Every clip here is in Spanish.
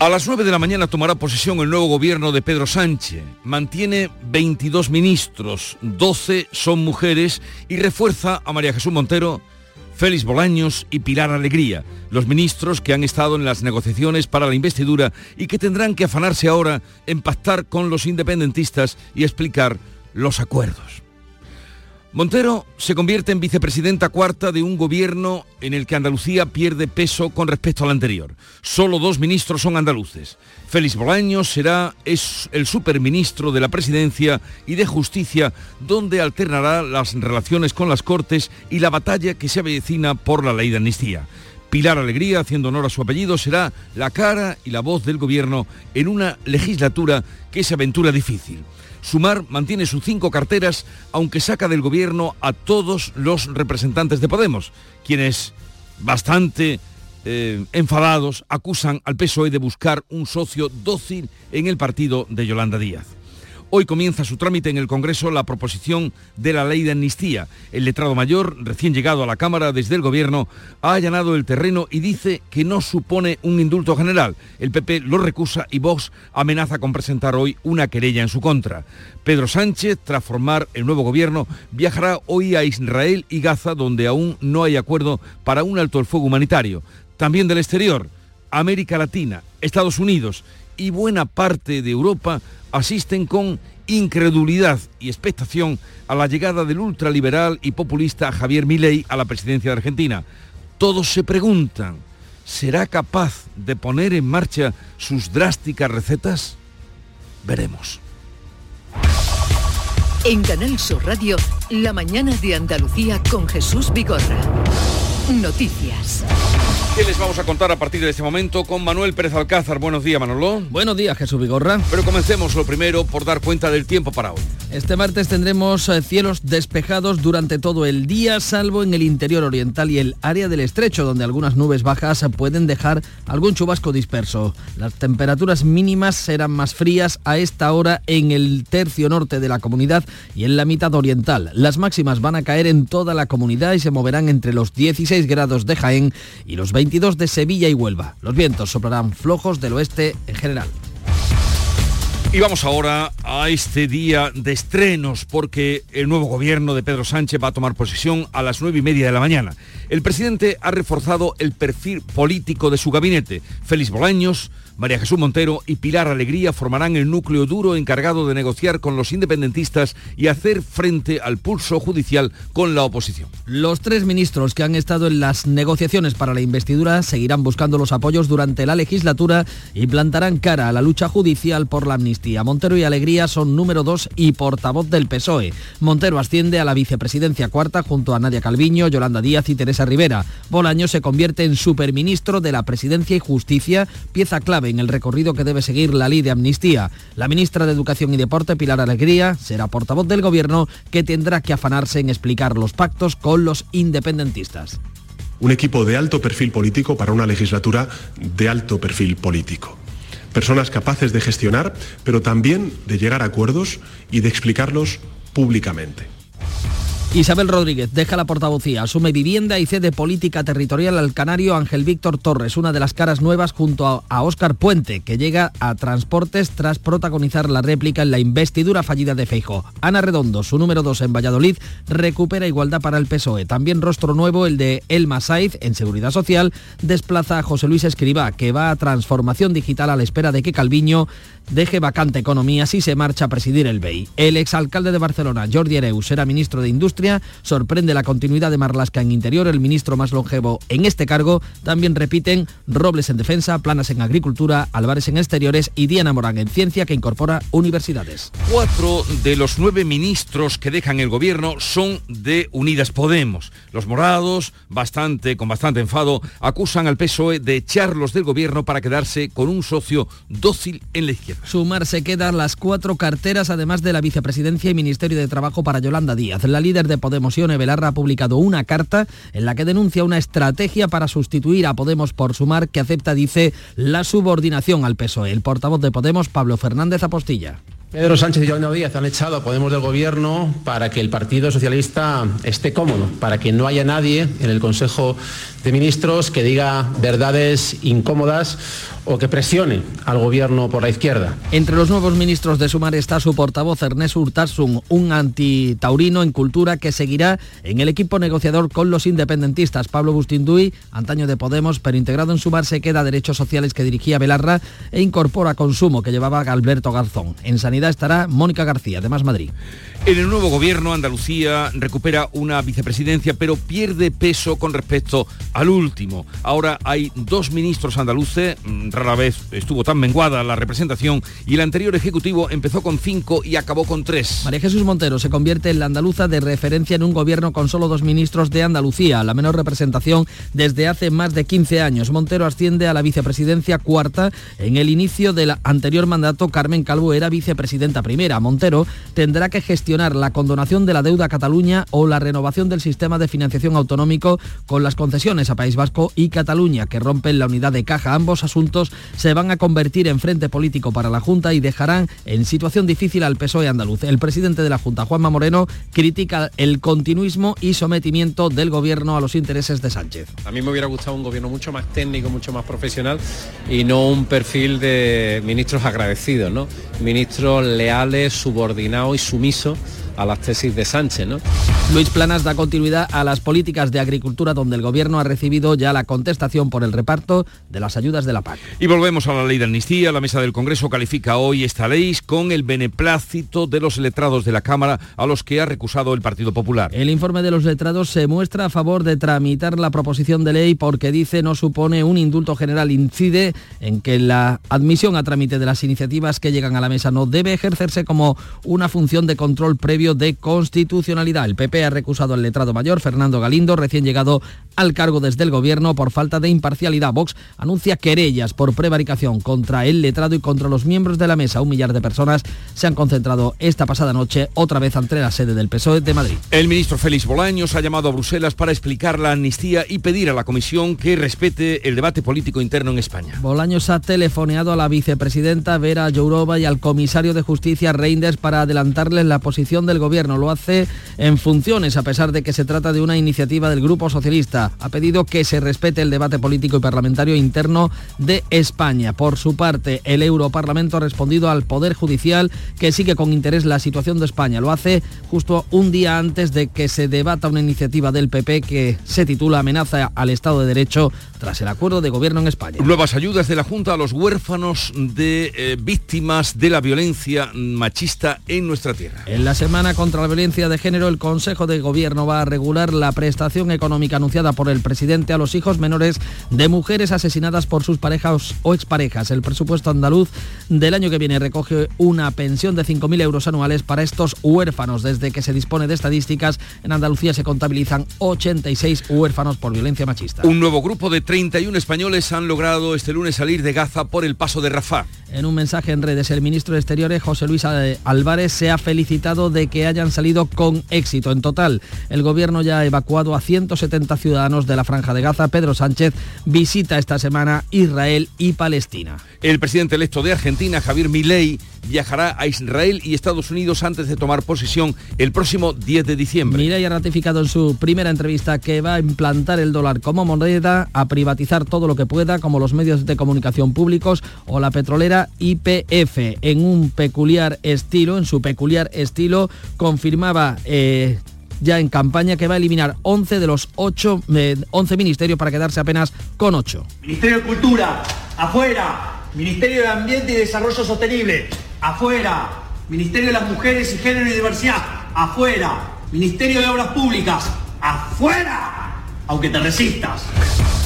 A las 9 de la mañana tomará posesión el nuevo gobierno de Pedro Sánchez. Mantiene 22 ministros, 12 son mujeres y refuerza a María Jesús Montero, Félix Bolaños y Pilar Alegría, los ministros que han estado en las negociaciones para la investidura y que tendrán que afanarse ahora en pactar con los independentistas y explicar los acuerdos. Montero se convierte en vicepresidenta cuarta de un gobierno en el que Andalucía pierde peso con respecto al anterior. Solo dos ministros son andaluces. Félix Bolaños será el superministro de la Presidencia y de Justicia, donde alternará las relaciones con las Cortes y la batalla que se avecina por la ley de amnistía. Pilar Alegría, haciendo honor a su apellido, será la cara y la voz del gobierno en una legislatura que se aventura difícil. Sumar mantiene sus cinco carteras, aunque saca del gobierno a todos los representantes de Podemos, quienes, bastante eh, enfadados, acusan al PSOE de buscar un socio dócil en el partido de Yolanda Díaz. Hoy comienza su trámite en el Congreso la proposición de la ley de amnistía. El letrado mayor, recién llegado a la Cámara desde el Gobierno, ha allanado el terreno y dice que no supone un indulto general. El PP lo recusa y Vox amenaza con presentar hoy una querella en su contra. Pedro Sánchez, tras formar el nuevo Gobierno, viajará hoy a Israel y Gaza, donde aún no hay acuerdo para un alto el fuego humanitario. También del exterior, América Latina, Estados Unidos y buena parte de Europa asisten con incredulidad y expectación a la llegada del ultraliberal y populista Javier Milei a la presidencia de Argentina. Todos se preguntan, ¿será capaz de poner en marcha sus drásticas recetas? Veremos. En Canal Sur Radio, La mañana de Andalucía con Jesús Vigorra. Noticias. ¿Qué les vamos a contar a partir de este momento con Manuel Pérez Alcázar? Buenos días, Manolo. Buenos días, Jesús Vigorra. Pero comencemos lo primero por dar cuenta del tiempo para hoy. Este martes tendremos eh, cielos despejados durante todo el día, salvo en el interior oriental y el área del estrecho, donde algunas nubes bajas pueden dejar algún chubasco disperso. Las temperaturas mínimas serán más frías a esta hora en el tercio norte de la comunidad y en la mitad oriental. Las máximas van a caer en toda la comunidad y se moverán entre los 16 grados de Jaén y los 22 de Sevilla y Huelva. Los vientos soplarán flojos del oeste en general. Y vamos ahora a este día de estrenos porque el nuevo gobierno de Pedro Sánchez va a tomar posesión a las nueve y media de la mañana. El presidente ha reforzado el perfil político de su gabinete. Félix Bolaños, María Jesús Montero y Pilar Alegría formarán el núcleo duro encargado de negociar con los independentistas y hacer frente al pulso judicial con la oposición. Los tres ministros que han estado en las negociaciones para la investidura seguirán buscando los apoyos durante la legislatura y plantarán cara a la lucha judicial por la amnistía. Montero y Alegría son número dos y portavoz del PSOE. Montero asciende a la vicepresidencia cuarta junto a Nadia Calviño, Yolanda Díaz y Teresa Rivera. Bolaño se convierte en superministro de la Presidencia y Justicia, pieza clave en el recorrido que debe seguir la ley de amnistía. La ministra de Educación y Deporte, Pilar Alegría, será portavoz del Gobierno que tendrá que afanarse en explicar los pactos con los independentistas. Un equipo de alto perfil político para una legislatura de alto perfil político. Personas capaces de gestionar, pero también de llegar a acuerdos y de explicarlos públicamente. Isabel Rodríguez deja la portavocía, asume vivienda y cede política territorial al canario Ángel Víctor Torres, una de las caras nuevas junto a Óscar Puente, que llega a Transportes tras protagonizar la réplica en la investidura fallida de Feijo. Ana Redondo, su número 2 en Valladolid, recupera igualdad para el PSOE. También rostro nuevo el de Elma Saiz en Seguridad Social, desplaza a José Luis Escribá, que va a transformación digital a la espera de que Calviño deje vacante economía si se marcha a presidir el BEI. El exalcalde de Barcelona, Jordi Hereu, será ministro de Industria. Sorprende la continuidad de Marlasca en Interior, el ministro más longevo en este cargo. También repiten Robles en Defensa, Planas en Agricultura, Álvarez en Exteriores y Diana Morán en Ciencia, que incorpora universidades. Cuatro de los nueve ministros que dejan el gobierno son de Unidas Podemos. Los morados, bastante, con bastante enfado, acusan al PSOE de echarlos del gobierno para quedarse con un socio dócil en la izquierda. Sumar se quedan las cuatro carteras, además de la vicepresidencia y Ministerio de Trabajo para Yolanda Díaz. La líder de Podemos, Ione Belarra, ha publicado una carta en la que denuncia una estrategia para sustituir a Podemos por Sumar que acepta, dice, la subordinación al PSOE. El portavoz de Podemos, Pablo Fernández Apostilla. Pedro Sánchez y Yolanda Díaz han echado a Podemos del Gobierno para que el Partido Socialista esté cómodo, para que no haya nadie en el Consejo de Ministros que diga verdades incómodas o que presione al gobierno por la izquierda. Entre los nuevos ministros de Sumar está su portavoz Ernest Urtasun, un antitaurino en cultura que seguirá en el equipo negociador con los independentistas. Pablo Bustinduy, antaño de Podemos, pero integrado en Sumar, se queda Derechos Sociales que dirigía Belarra e incorpora Consumo que llevaba Alberto Garzón. En Sanidad estará Mónica García, de Más Madrid. En el nuevo gobierno, Andalucía recupera una vicepresidencia, pero pierde peso con respecto al último. Ahora hay dos ministros andaluces, mm, rara vez estuvo tan menguada la representación, y el anterior ejecutivo empezó con cinco y acabó con tres. María Jesús Montero se convierte en la andaluza de referencia en un gobierno con solo dos ministros de Andalucía, la menor representación desde hace más de 15 años. Montero asciende a la vicepresidencia cuarta. En el inicio del anterior mandato, Carmen Calvo era vicepresidenta primera. Montero tendrá que gestionar la condonación de la deuda a Cataluña o la renovación del sistema de financiación autonómico con las concesiones a País Vasco y Cataluña, que rompen la unidad de caja. Ambos asuntos se van a convertir en frente político para la Junta y dejarán en situación difícil al PSOE andaluz. El presidente de la Junta, Juanma Moreno, critica el continuismo y sometimiento del gobierno a los intereses de Sánchez. A mí me hubiera gustado un gobierno mucho más técnico, mucho más profesional y no un perfil de ministros agradecidos, ¿no? Ministros leales, subordinados y sumisos a las tesis de Sánchez. ¿no? Luis Planas da continuidad a las políticas de agricultura donde el gobierno ha recibido ya la contestación por el reparto de las ayudas de la PAC. Y volvemos a la ley de amnistía. La mesa del Congreso califica hoy esta ley con el beneplácito de los letrados de la Cámara a los que ha recusado el Partido Popular. El informe de los letrados se muestra a favor de tramitar la proposición de ley porque dice no supone un indulto general. Incide en que la admisión a trámite de las iniciativas que llegan a la mesa no debe ejercerse como una función de control previo de constitucionalidad. El PP ha recusado al letrado mayor, Fernando Galindo, recién llegado al cargo desde el gobierno por falta de imparcialidad. Vox anuncia querellas por prevaricación contra el letrado y contra los miembros de la mesa. Un millar de personas se han concentrado esta pasada noche otra vez ante la sede del PSOE de Madrid. El ministro Félix Bolaños ha llamado a Bruselas para explicar la amnistía y pedir a la Comisión que respete el debate político interno en España. Bolaños ha telefoneado a la vicepresidenta Vera Jourova y al comisario de Justicia Reinders para adelantarles la posición del gobierno. Lo hace en funciones, a pesar de que se trata de una iniciativa del Grupo Socialista. Ha pedido que se respete el debate político y parlamentario interno de España. Por su parte, el Europarlamento ha respondido al Poder Judicial que sigue con interés la situación de España. Lo hace justo un día antes de que se debata una iniciativa del PP que se titula Amenaza al Estado de Derecho tras el acuerdo de gobierno en España. Nuevas ayudas de la Junta a los huérfanos de eh, víctimas de la violencia machista en nuestra tierra. En la semana contra la violencia de género, el Consejo de Gobierno va a regular la prestación económica anunciada por el presidente a los hijos menores de mujeres asesinadas por sus parejas o exparejas. El presupuesto andaluz del año que viene recoge una pensión de 5.000 euros anuales para estos huérfanos. Desde que se dispone de estadísticas, en Andalucía se contabilizan 86 huérfanos por violencia machista. Un nuevo grupo de 31 españoles han logrado este lunes salir de Gaza por el paso de Rafah. En un mensaje en redes, el ministro de Exteriores, José Luis Álvarez, se ha felicitado de que hayan salido con éxito. En total, el gobierno ya ha evacuado a 170 ciudadanos de la Franja de Gaza. Pedro Sánchez visita esta semana Israel y Palestina. El presidente electo de Argentina, Javier Milei, viajará a Israel y Estados Unidos antes de tomar posesión el próximo 10 de diciembre. Milei ha ratificado en su primera entrevista que va a implantar el dólar como moneda, a privatizar todo lo que pueda, como los medios de comunicación públicos o la petrolera IPF, en un peculiar estilo, en su peculiar estilo, confirmaba... Eh, ya en campaña que va a eliminar 11 de los 8, 11 ministerios para quedarse apenas con 8. Ministerio de Cultura, afuera. Ministerio de Ambiente y Desarrollo Sostenible, afuera. Ministerio de las Mujeres y Género y Diversidad, afuera. Ministerio de Obras Públicas, afuera. Aunque te resistas.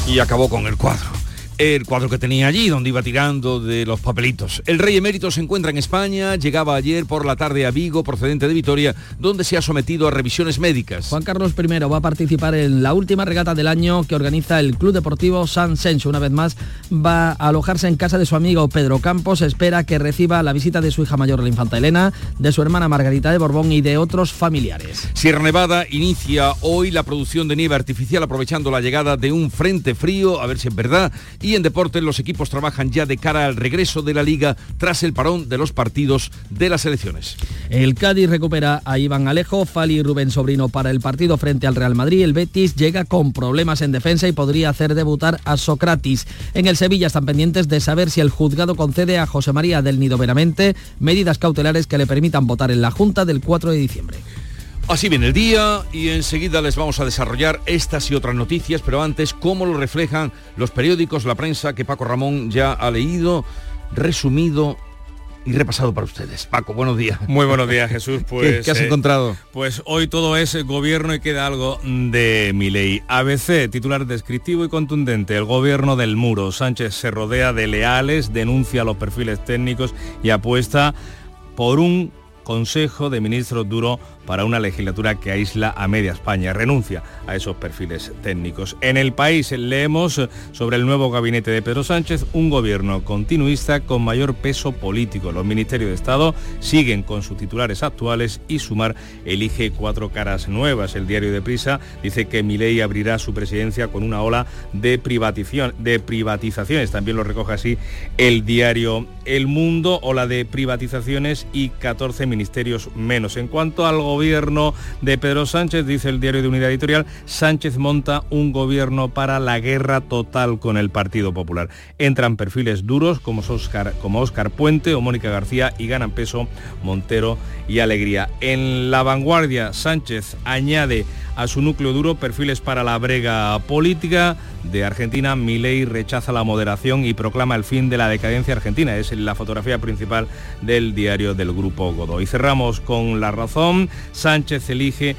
Y acabó con el cuadro. El cuadro que tenía allí, donde iba tirando de los papelitos. El rey emérito se encuentra en España, llegaba ayer por la tarde a Vigo, procedente de Vitoria, donde se ha sometido a revisiones médicas. Juan Carlos I va a participar en la última regata del año que organiza el Club Deportivo San Sencho. Una vez más va a alojarse en casa de su amigo Pedro Campos. Espera que reciba la visita de su hija mayor, la infanta Elena, de su hermana Margarita de Borbón y de otros familiares. Sierra Nevada inicia hoy la producción de nieve artificial aprovechando la llegada de un frente frío, a ver si es verdad, y en deportes los equipos trabajan ya de cara al regreso de la liga tras el parón de los partidos de las elecciones. El Cádiz recupera a Iván Alejo, Fali y Rubén Sobrino para el partido frente al Real Madrid. El Betis llega con problemas en defensa y podría hacer debutar a Socratis. En el Sevilla están pendientes de saber si el juzgado concede a José María del Nido Veramente medidas cautelares que le permitan votar en la Junta del 4 de diciembre. Así viene el día y enseguida les vamos a desarrollar estas y otras noticias, pero antes, cómo lo reflejan los periódicos, la prensa que Paco Ramón ya ha leído, resumido y repasado para ustedes. Paco, buenos días. Muy buenos días, Jesús. Pues, ¿Qué, has eh, encontrado? Pues hoy todo es gobierno y queda algo de mi ley. ABC, titular descriptivo y contundente. El gobierno del muro. Sánchez se rodea de leales, denuncia los perfiles técnicos y apuesta por un Consejo de Ministros duro para una legislatura que aísla a media España. Renuncia a esos perfiles técnicos. En el país leemos sobre el nuevo gabinete de Pedro Sánchez, un gobierno continuista con mayor peso político. Los ministerios de Estado siguen con sus titulares actuales y Sumar elige cuatro caras nuevas. El diario de Prisa dice que Milei abrirá su presidencia con una ola de, privatización, de privatizaciones. También lo recoge así el diario El Mundo, ola de privatizaciones y 14 ministerios menos. En cuanto al gobierno de Pedro Sánchez, dice el diario de Unidad Editorial, Sánchez monta un gobierno para la guerra total con el Partido Popular. Entran perfiles duros como Oscar, como Oscar Puente o Mónica García y ganan peso Montero y Alegría. En la vanguardia, Sánchez añade a su núcleo duro perfiles para la brega política de Argentina. Milei rechaza la moderación y proclama el fin de la decadencia argentina. Es la fotografía principal del diario del Grupo Godoy. Cerramos con la razón. Sánchez elige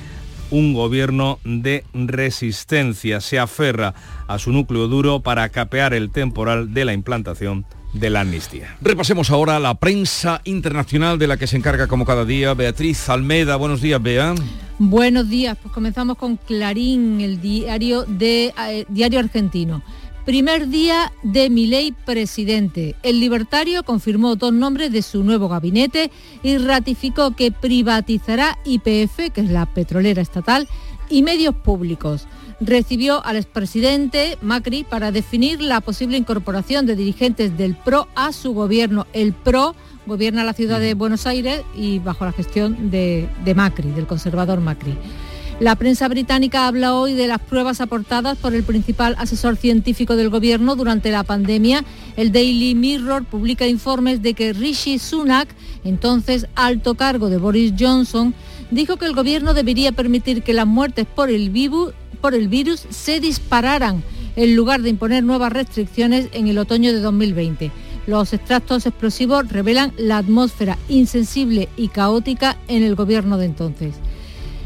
un gobierno de resistencia. Se aferra a su núcleo duro para capear el temporal de la implantación de la amnistía. Repasemos ahora la prensa internacional de la que se encarga como cada día Beatriz Almeda. Buenos días, Bea. Buenos días, pues comenzamos con Clarín, el diario de eh, diario argentino. Primer día de Milei presidente. El libertario confirmó dos nombres de su nuevo gabinete y ratificó que privatizará IPF, que es la petrolera estatal, y medios públicos recibió al expresidente Macri para definir la posible incorporación de dirigentes del PRO a su gobierno. El PRO gobierna la ciudad de Buenos Aires y bajo la gestión de, Macri, del conservador Macri. La prensa británica habla hoy de las pruebas aportadas por el principal asesor científico del gobierno durante la pandemia. El Daily Mirror publica informes de que Rishi Sunak, entonces alto cargo de Boris Johnson, dijo que el gobierno debería permitir que las muertes por el, por el virus se dispararan en lugar de imponer nuevas restricciones en el otoño de 2020. Los extractos explosivos revelan la atmósfera insensible y caótica en el gobierno de entonces.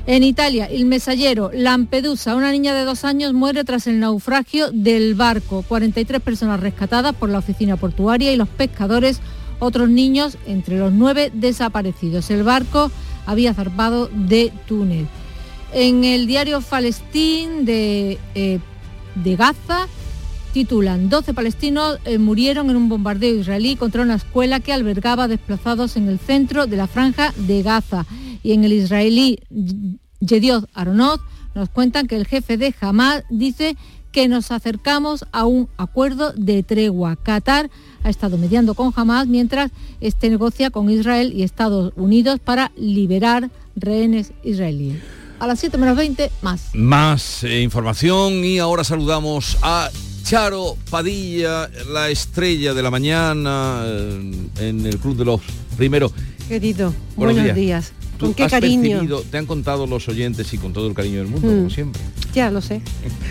En Italia, el mesallero Lampedusa, una niña de dos años, muere tras el naufragio del barco. 43 personas rescatadas por la oficina portuaria y los pescadores, otros niños entre los nueve desaparecidos. El barco había zarpado de túnel. En el diario Palestín de, eh, Gaza titulan 12 palestinos eh, murieron en un bombardeo israelí contra una escuela que albergaba desplazados en el centro de la franja de Gaza. Y en el israelí Yediot Aronoz nos cuentan que el jefe de Hamas dice que nos acercamos a un acuerdo de tregua. Qatar ha estado mediando con Hamas mientras este negocia con Israel y Estados Unidos para liberar rehenes israelíes a las 7 menos 20 más. Más eh, información y ahora saludamos a Charo Padilla, la estrella de la mañana eh, en el Club de los Primeros. Querido, buenos, días. ¿Con qué cariño? te han contado los oyentes y con todo el cariño del mundo, como mm. siempre. Ya lo sé.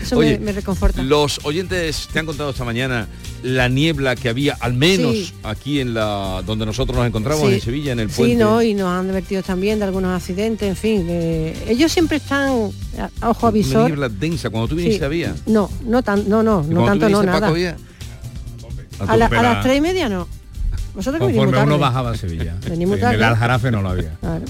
Eso me, reconforta. Los oyentes te han contado esta mañana la niebla que había, al menos aquí en la donde nosotros nos encontramos en Sevilla, en el puente. Sí, no, y nos han advertido también de algunos accidentes, en fin. ellos siempre están a ojo avisor. Una niebla densa, cuando tú viniste había. No, no tan, no, no, no tanto, no, nada. A, la- a las tres y media no. Vosotros que venís muy Conforme uno tarde. bajaba a Sevilla. Venís muy en tarde. el Aljarafe no lo había. Claro.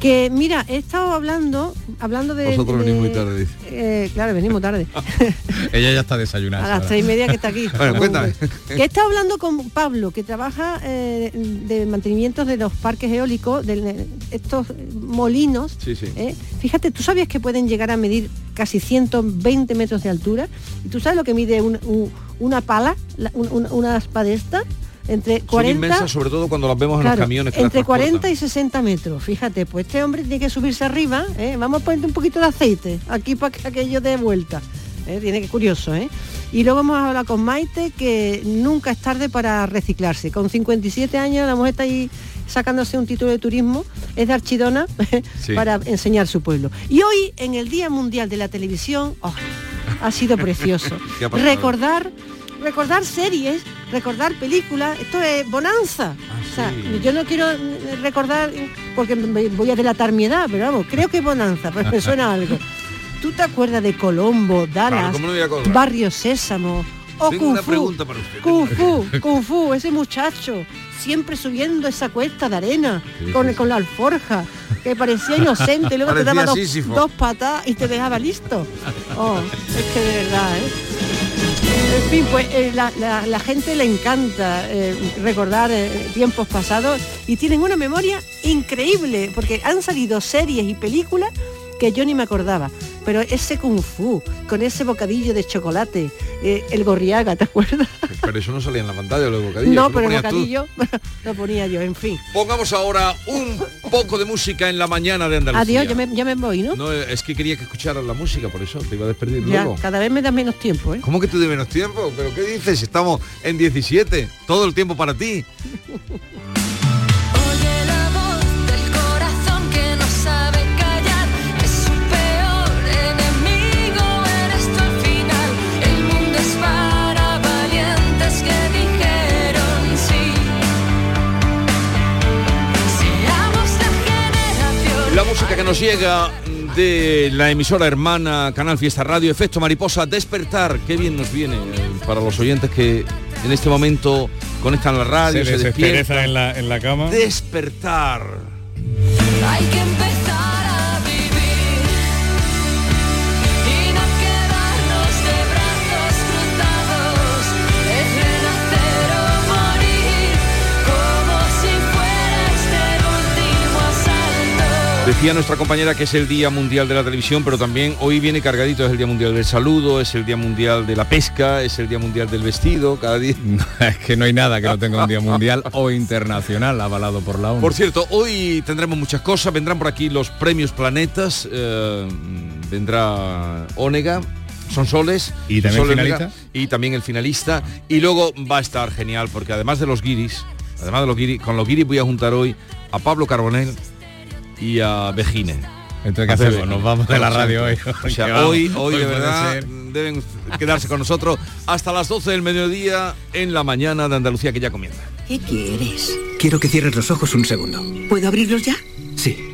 Que mira, he estado hablando, hablando de. Vosotros venís de- muy tarde, dice. eh, claro, venimos tarde. Ella ya está desayunada. A las ahora. tres y media que está aquí. Bueno, cuéntame. Que he estado hablando con Pablo, que trabaja eh, de mantenimientos de los parques eólicos, de estos molinos. Sí, sí. ¿eh? Fíjate, ¿tú sabías que pueden llegar a medir casi 120 metros de altura? ¿Y tú sabes lo que mide un- un- una pala, la- un- un- una aspa de esta? Entre Son 40 inmensas, sobre todo cuando las vemos en los camiones. que las entre 40 transportan. y 60 metros. Fíjate, pues este hombre tiene que subirse arriba. ¿eh? Vamos a poner un poquito de aceite aquí para que aquello dé vuelta. ¿eh? Tiene que curioso, ¿eh? Y luego vamos a hablar con Maite, que nunca es tarde para reciclarse. Con 57 años la mujer está ahí sacándose un título de turismo, es de Archidona, Sí. para enseñar su pueblo. Y hoy, en el Día Mundial de la Televisión, ¡oh! ha sido precioso. Recordar, recordar series, recordar películas, esto es bonanza. o sea, Ah, yo no quiero eh, recordar porque me voy a delatar mi edad, pero vamos, creo que es bonanza, pues me suena algo. ¿Tú te acuerdas de Colombo, Dallas. Barrio Sésamo o Tengo Kung una Fu? pregunta para usted. Kung Fu, Kung Fu, ese muchacho, siempre subiendo esa cuesta de arena, Sí, con, sí, con la alforja, que parecía inocente, y luego te daba dos patas y te dejaba listo. Oh, es que de verdad, ¿eh? En fin, pues eh, la, gente le encanta eh, recordar eh, tiempos pasados y tienen una memoria increíble, porque han salido series y películas que yo ni me acordaba. Pero ese kung fu, con ese bocadillo de chocolate, eh, el gorriaga, ¿te acuerdas? Pero eso no salía en la pantalla, los bocadillos. no, pero el tú. bocadillo lo ponía yo, en fin. Pongamos ahora un poco de música en la mañana de Andalucía. Adiós, ya me, ya me voy, ¿no? No, es que quería que escucharas la música, por eso te iba a despedir ya, luego. cada vez me da menos tiempo, ¿eh? ¿Cómo que tú de menos tiempo? ¿Pero qué dices? Estamos en 17, todo el tiempo para ti. La música que nos llega de la emisora hermana Canal Fiesta Radio, Efecto Mariposa, Despertar. Qué bien nos viene eh, para los oyentes que en este momento conectan la radio, Se se, despiertan. en la, en la cama. Despertar. Hay que Decía nuestra compañera que es el Día Mundial de la Televisión, pero también hoy viene cargadito, es el Día Mundial del Saludo, es el Día Mundial de la Pesca, es el Día Mundial del Vestido, cada día... es que no hay nada que no tenga un día mundial o internacional avalado por la ONU. Por cierto, hoy tendremos muchas cosas, vendrán por aquí los premios Planetas, eh, vendrá Onega, son soles ¿Y también Sol finalista? Y también el finalista y luego va a estar genial porque además de los guiris además de los guiris con los guiris voy a juntar hoy a Pablo Carbonell y a Bejine Entonces, ¿qué hacemos? Nos vamos de la radio hoy. O sea, vamos. hoy, hoy, de verdad deben quedarse con nosotros hasta las 12 del mediodía en la mañana de Andalucía que ya comienza. ¿Qué quieres? Quiero que cierres los ojos un segundo. ¿Puedo abrirlos ya? Sí.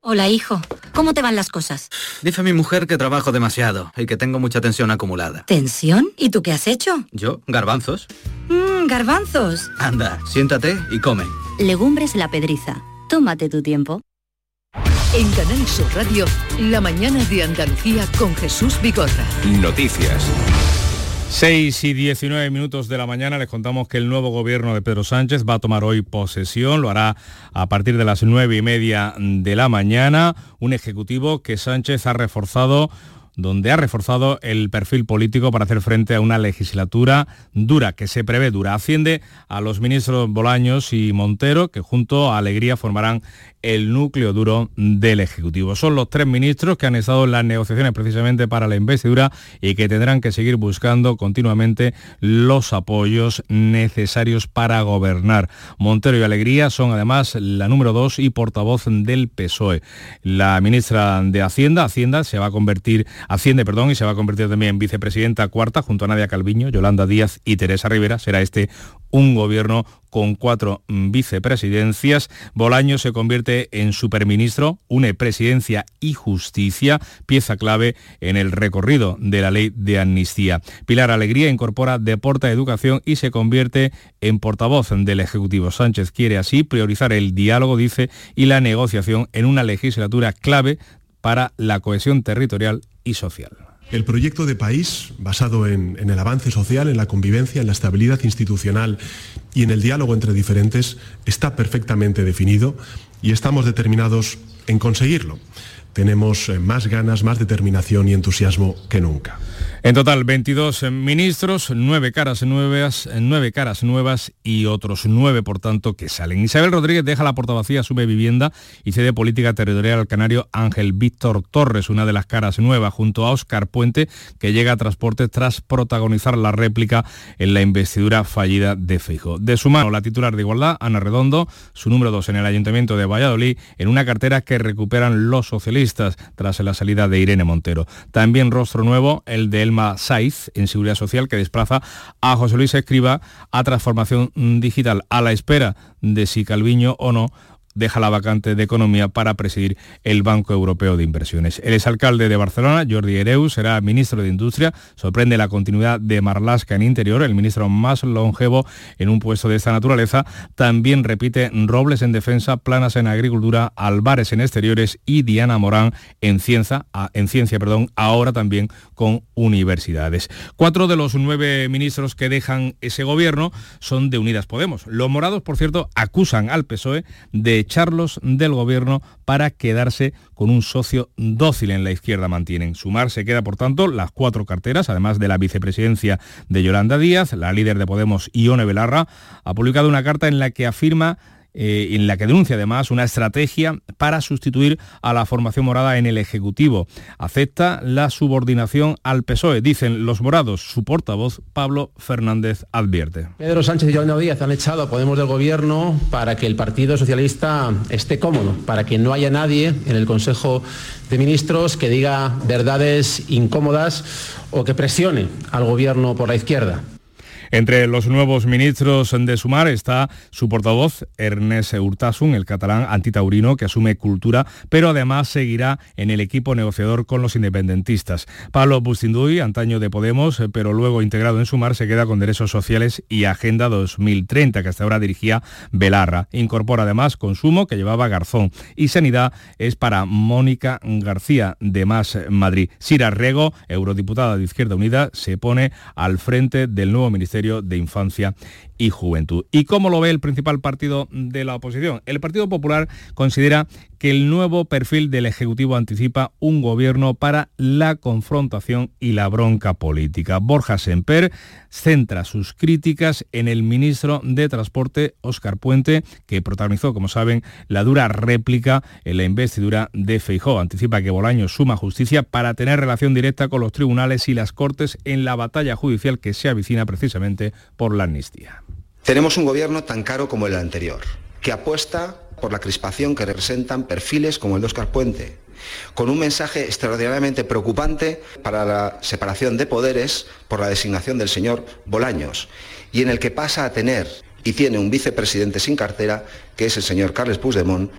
Hola, hijo. ¿Cómo te van las cosas? Dice mi mujer que trabajo demasiado y que tengo mucha tensión acumulada. ¿Tensión? ¿Y tú qué has hecho? ¿Yo? ¿Garbanzos? Mmm, garbanzos. Anda, siéntate y come. Legumbres la pedriza. Tómate tu tiempo. En Canal Sur Radio, la mañana de Andalucía con Jesús Vigorra. Noticias. 6 y 19 minutos de la mañana les contamos que el nuevo gobierno de Pedro Sánchez va a tomar hoy posesión, lo hará a partir de las 9 y media de la mañana, un ejecutivo que Sánchez ha reforzado donde ha reforzado el perfil político para hacer frente a una legislatura dura, que se prevé dura. Asciende a los ministros Bolaños y Montero, que junto a Alegría formarán el núcleo duro del Ejecutivo. Son los tres ministros que han estado en las negociaciones precisamente para la investidura y que tendrán que seguir buscando continuamente los apoyos necesarios para gobernar. Montero y Alegría son además la número dos y portavoz del PSOE. La ministra de Hacienda, Hacienda se va a convertir, Hacienda, perdón, y se va a convertir también en vicepresidenta cuarta junto a Nadia Calviño, Yolanda Díaz y Teresa Rivera. Será este un gobierno con cuatro vicepresidencias. Bolaño se convierte en superministro, une presidencia y justicia, pieza clave en el recorrido de la ley de amnistía. Pilar Alegría incorpora deporte, educación y se convierte en portavoz del Ejecutivo. Sánchez quiere así priorizar el diálogo, dice, y la negociación en una legislatura clave para la cohesión territorial y social. El proyecto de país, basado en, el avance social, en la convivencia, en la estabilidad institucional y en el diálogo entre diferentes, está perfectamente definido y estamos determinados en conseguirlo. Tenemos más ganas, más determinación y entusiasmo que nunca. En total, 22 ministros, 9 caras nuevas, 9 caras nuevas y otros 9, por tanto, que salen. Isabel Rodríguez deja la portavacía, asume vivienda y cede política territorial al canario Ángel Víctor Torres, una de las caras nuevas, junto a Óscar Puente, que llega a transporte tras protagonizar la réplica en la investidura fallida de Feijo. De su mano, la titular de Igualdad, Ana Redondo, su número 2 en el Ayuntamiento de Valladolid, en una cartera que recuperan los socialistas tras la salida de Irene Montero. También rostro nuevo, el de Elma Saiz en Seguridad Social, que desplaza a José Luis Escriba a Transformación Digital, a la espera de si Calviño o no deja la vacante de Economía para presidir el Banco Europeo de Inversiones. El exalcalde de Barcelona, Jordi Hereu, será ministro de Industria. Sorprende la continuidad de Marlasca en Interior, el ministro más longevo en un puesto de esta naturaleza. También repite Robles en Defensa, Planas en Agricultura, Álvarez en Exteriores y Diana Morán en Ciencia, en ciencia perdón, ahora también con universidades. Cuatro de los nueve ministros que dejan ese gobierno son de Unidas Podemos. Los morados, por cierto, acusan al PSOE de echarlos del gobierno para quedarse con un socio dócil en la izquierda mantienen. Sumar se queda, por tanto, las cuatro carteras, además de la vicepresidencia de Yolanda Díaz, la líder de Podemos, Ione Belarra, ha publicado una carta en la que afirma eh, en la que denuncia además una estrategia para sustituir a la formación morada en el Ejecutivo. Acepta la subordinación al PSOE, dicen los morados. Su portavoz, Pablo Fernández, advierte. Pedro Sánchez y Yolanda Díaz han echado a Podemos del Gobierno para que el Partido Socialista esté cómodo, para que no haya nadie en el Consejo de Ministros que diga verdades incómodas o que presione al Gobierno por la izquierda. Entre los nuevos ministros de Sumar está su portavoz, Ernest Urtasun, el catalán antitaurino que asume cultura, pero además seguirá en el equipo negociador con los independentistas. Pablo Bustinduy, antaño de Podemos, pero luego integrado en Sumar, se queda con Derechos Sociales y Agenda 2030, que hasta ahora dirigía Belarra. Incorpora además Consumo, que llevaba Garzón. Y Sanidad es para Mónica García, de Más Madrid. Sira Rego, eurodiputada de Izquierda Unida, se pone al frente del nuevo Ministerio de Infancia y Juventud. ¿Y cómo lo ve el principal partido de la oposición? El Partido Popular considera que el nuevo perfil del Ejecutivo anticipa un gobierno para la confrontación y la bronca política. Borja Semper centra sus críticas en el ministro de Transporte, Óscar Puente, que protagonizó, como saben, la dura réplica en la investidura de Feijó. Anticipa que Bolaño suma justicia para tener relación directa con los tribunales y las Cortes en la batalla judicial que se avicina precisamente por la amnistía. Tenemos un gobierno tan caro como el anterior, que apuesta por la crispación que representan perfiles como el de Óscar Puente, con un mensaje extraordinariamente preocupante para la separación de poderes por la designación del señor Bolaños, y en el que pasa a tener y tiene un vicepresidente sin cartera, que es el señor Carles Puigdemont,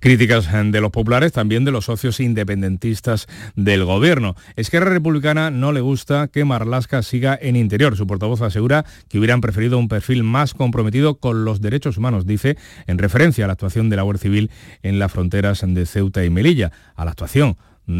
Críticas de los populares, también de los socios independentistas del gobierno. Esquerra Republicana no le gusta que Marlasca siga en interior. Su portavoz asegura que hubieran preferido un perfil más comprometido con los derechos humanos, dice, en referencia a la actuación de la Guardia Civil en las fronteras de Ceuta y Melilla, a la actuación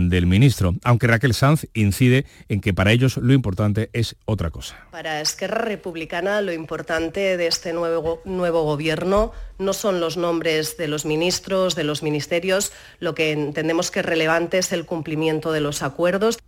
del ministro, aunque Raquel Sanz incide en que para ellos lo importante es otra cosa. Para Esquerra Republicana lo importante de este nuevo, nuevo gobierno no son los nombres de los ministros, de los ministerios, lo que entendemos que es relevante es el cumplimiento de los acuerdos.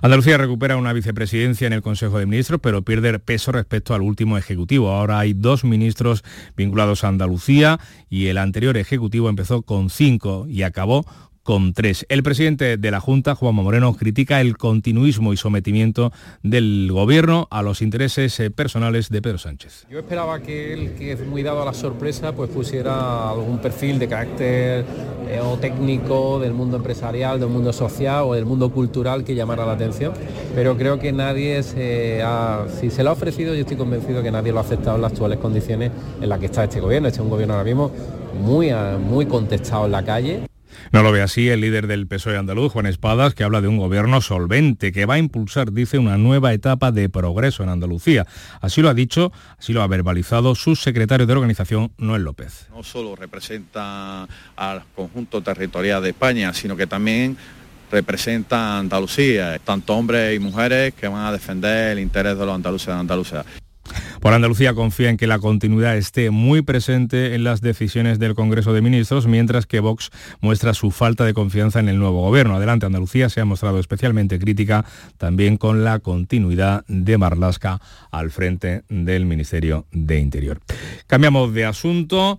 Andalucía recupera una vicepresidencia en el Consejo de Ministros, pero pierde peso respecto al último Ejecutivo. Ahora hay dos ministros vinculados a Andalucía y el anterior Ejecutivo empezó con cinco y acabó con tres. El presidente de la Junta, Juanma Moreno, critica el continuismo y sometimiento del gobierno a los intereses eh, personales de Pedro Sánchez. Yo esperaba que él, que es muy dado a la sorpresa, pues pusiera algún perfil de carácter eh, o técnico del mundo empresarial, del mundo social o del mundo cultural que llamara la atención. Pero creo que nadie se ha, si se lo ha ofrecido, yo estoy convencido que nadie lo ha aceptado en las actuales condiciones en las que está este gobierno. Este es un gobierno ahora mismo muy, ah, muy contestado en la calle. No lo ve así el líder del PSOE andaluz, Juan Espadas, que habla de un gobierno solvente que va a impulsar, dice, una nueva etapa de progreso en Andalucía. Así lo ha dicho, así lo ha verbalizado su secretario de organización, Noel López. No solo representa al conjunto territorial de España, sino que también representa a Andalucía, tanto hombres y mujeres que van a defender el interés de los andaluces de Andalucía. Por Andalucía confía en que la continuidad esté muy presente en las decisiones del Congreso de Ministros, mientras que Vox muestra su falta de confianza en el nuevo gobierno. Adelante, Andalucía se ha mostrado especialmente crítica también con la continuidad de Marlasca al frente del Ministerio de Interior. Cambiamos de asunto.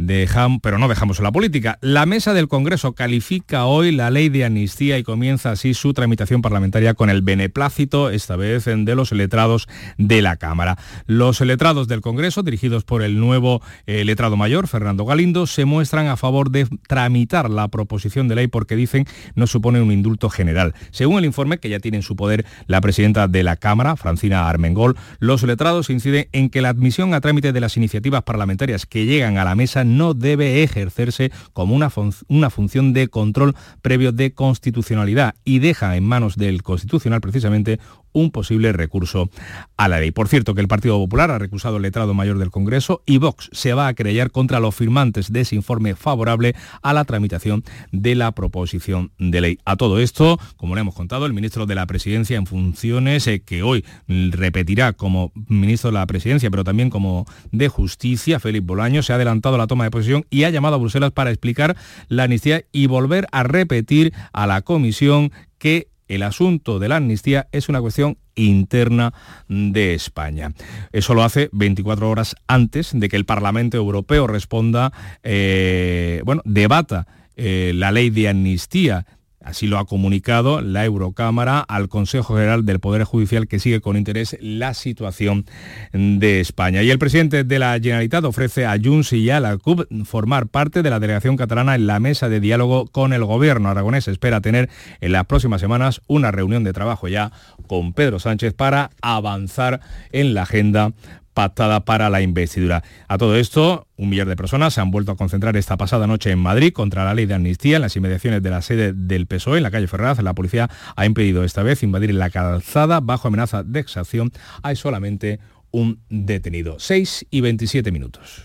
Dejam, pero no dejamos la política. La mesa del Congreso califica hoy la ley de amnistía y comienza así su tramitación parlamentaria con el beneplácito, esta vez de los letrados de la Cámara. Los letrados del Congreso, dirigidos por el nuevo eh, letrado mayor, Fernando Galindo, se muestran a favor de tramitar la proposición de ley porque dicen no supone un indulto general. Según el informe que ya tiene en su poder la presidenta de la Cámara, Francina Armengol, los letrados inciden en que la admisión a trámite de las iniciativas parlamentarias que llegan a la mesa no debe ejercerse como una, una, función de control previo de constitucionalidad y deja en manos del Constitucional precisamente un posible recurso a la ley. Por cierto, que el Partido Popular ha recusado el letrado mayor del Congreso y Vox se va a querellar contra los firmantes de ese informe favorable a la tramitación de la proposición de ley. A todo esto, como le hemos contado, el ministro de la Presidencia en funciones, eh, que hoy repetirá como ministro de la Presidencia, pero también como de Justicia, Félix Bolaño, se ha adelantado a la toma de posesión y ha llamado a Bruselas para explicar la amnistía y volver a repetir a la Comisión que el asunto de la amnistía es una cuestión interna de España. Eso lo hace 24 horas antes de que el Parlamento Europeo responda, eh, bueno, debata eh, la ley de amnistía Así lo ha comunicado la Eurocámara al Consejo General del Poder Judicial que sigue con interés la situación de España. Y el presidente de la Generalitat ofrece a Junts y a la CUP formar parte de la delegación catalana en la mesa de diálogo con el gobierno aragonés. Espera tener en las próximas semanas una reunión de trabajo ya con Pedro Sánchez para avanzar en la agenda pactada para la investidura. A todo esto, un millar de personas se han vuelto a concentrar esta pasada noche en Madrid contra la ley de amnistía en las inmediaciones de la sede del PSOE en la calle Ferraz. La policía ha impedido esta vez invadir la calzada bajo amenaza de exacción. Hay solamente un detenido. 6 y 27 minutos.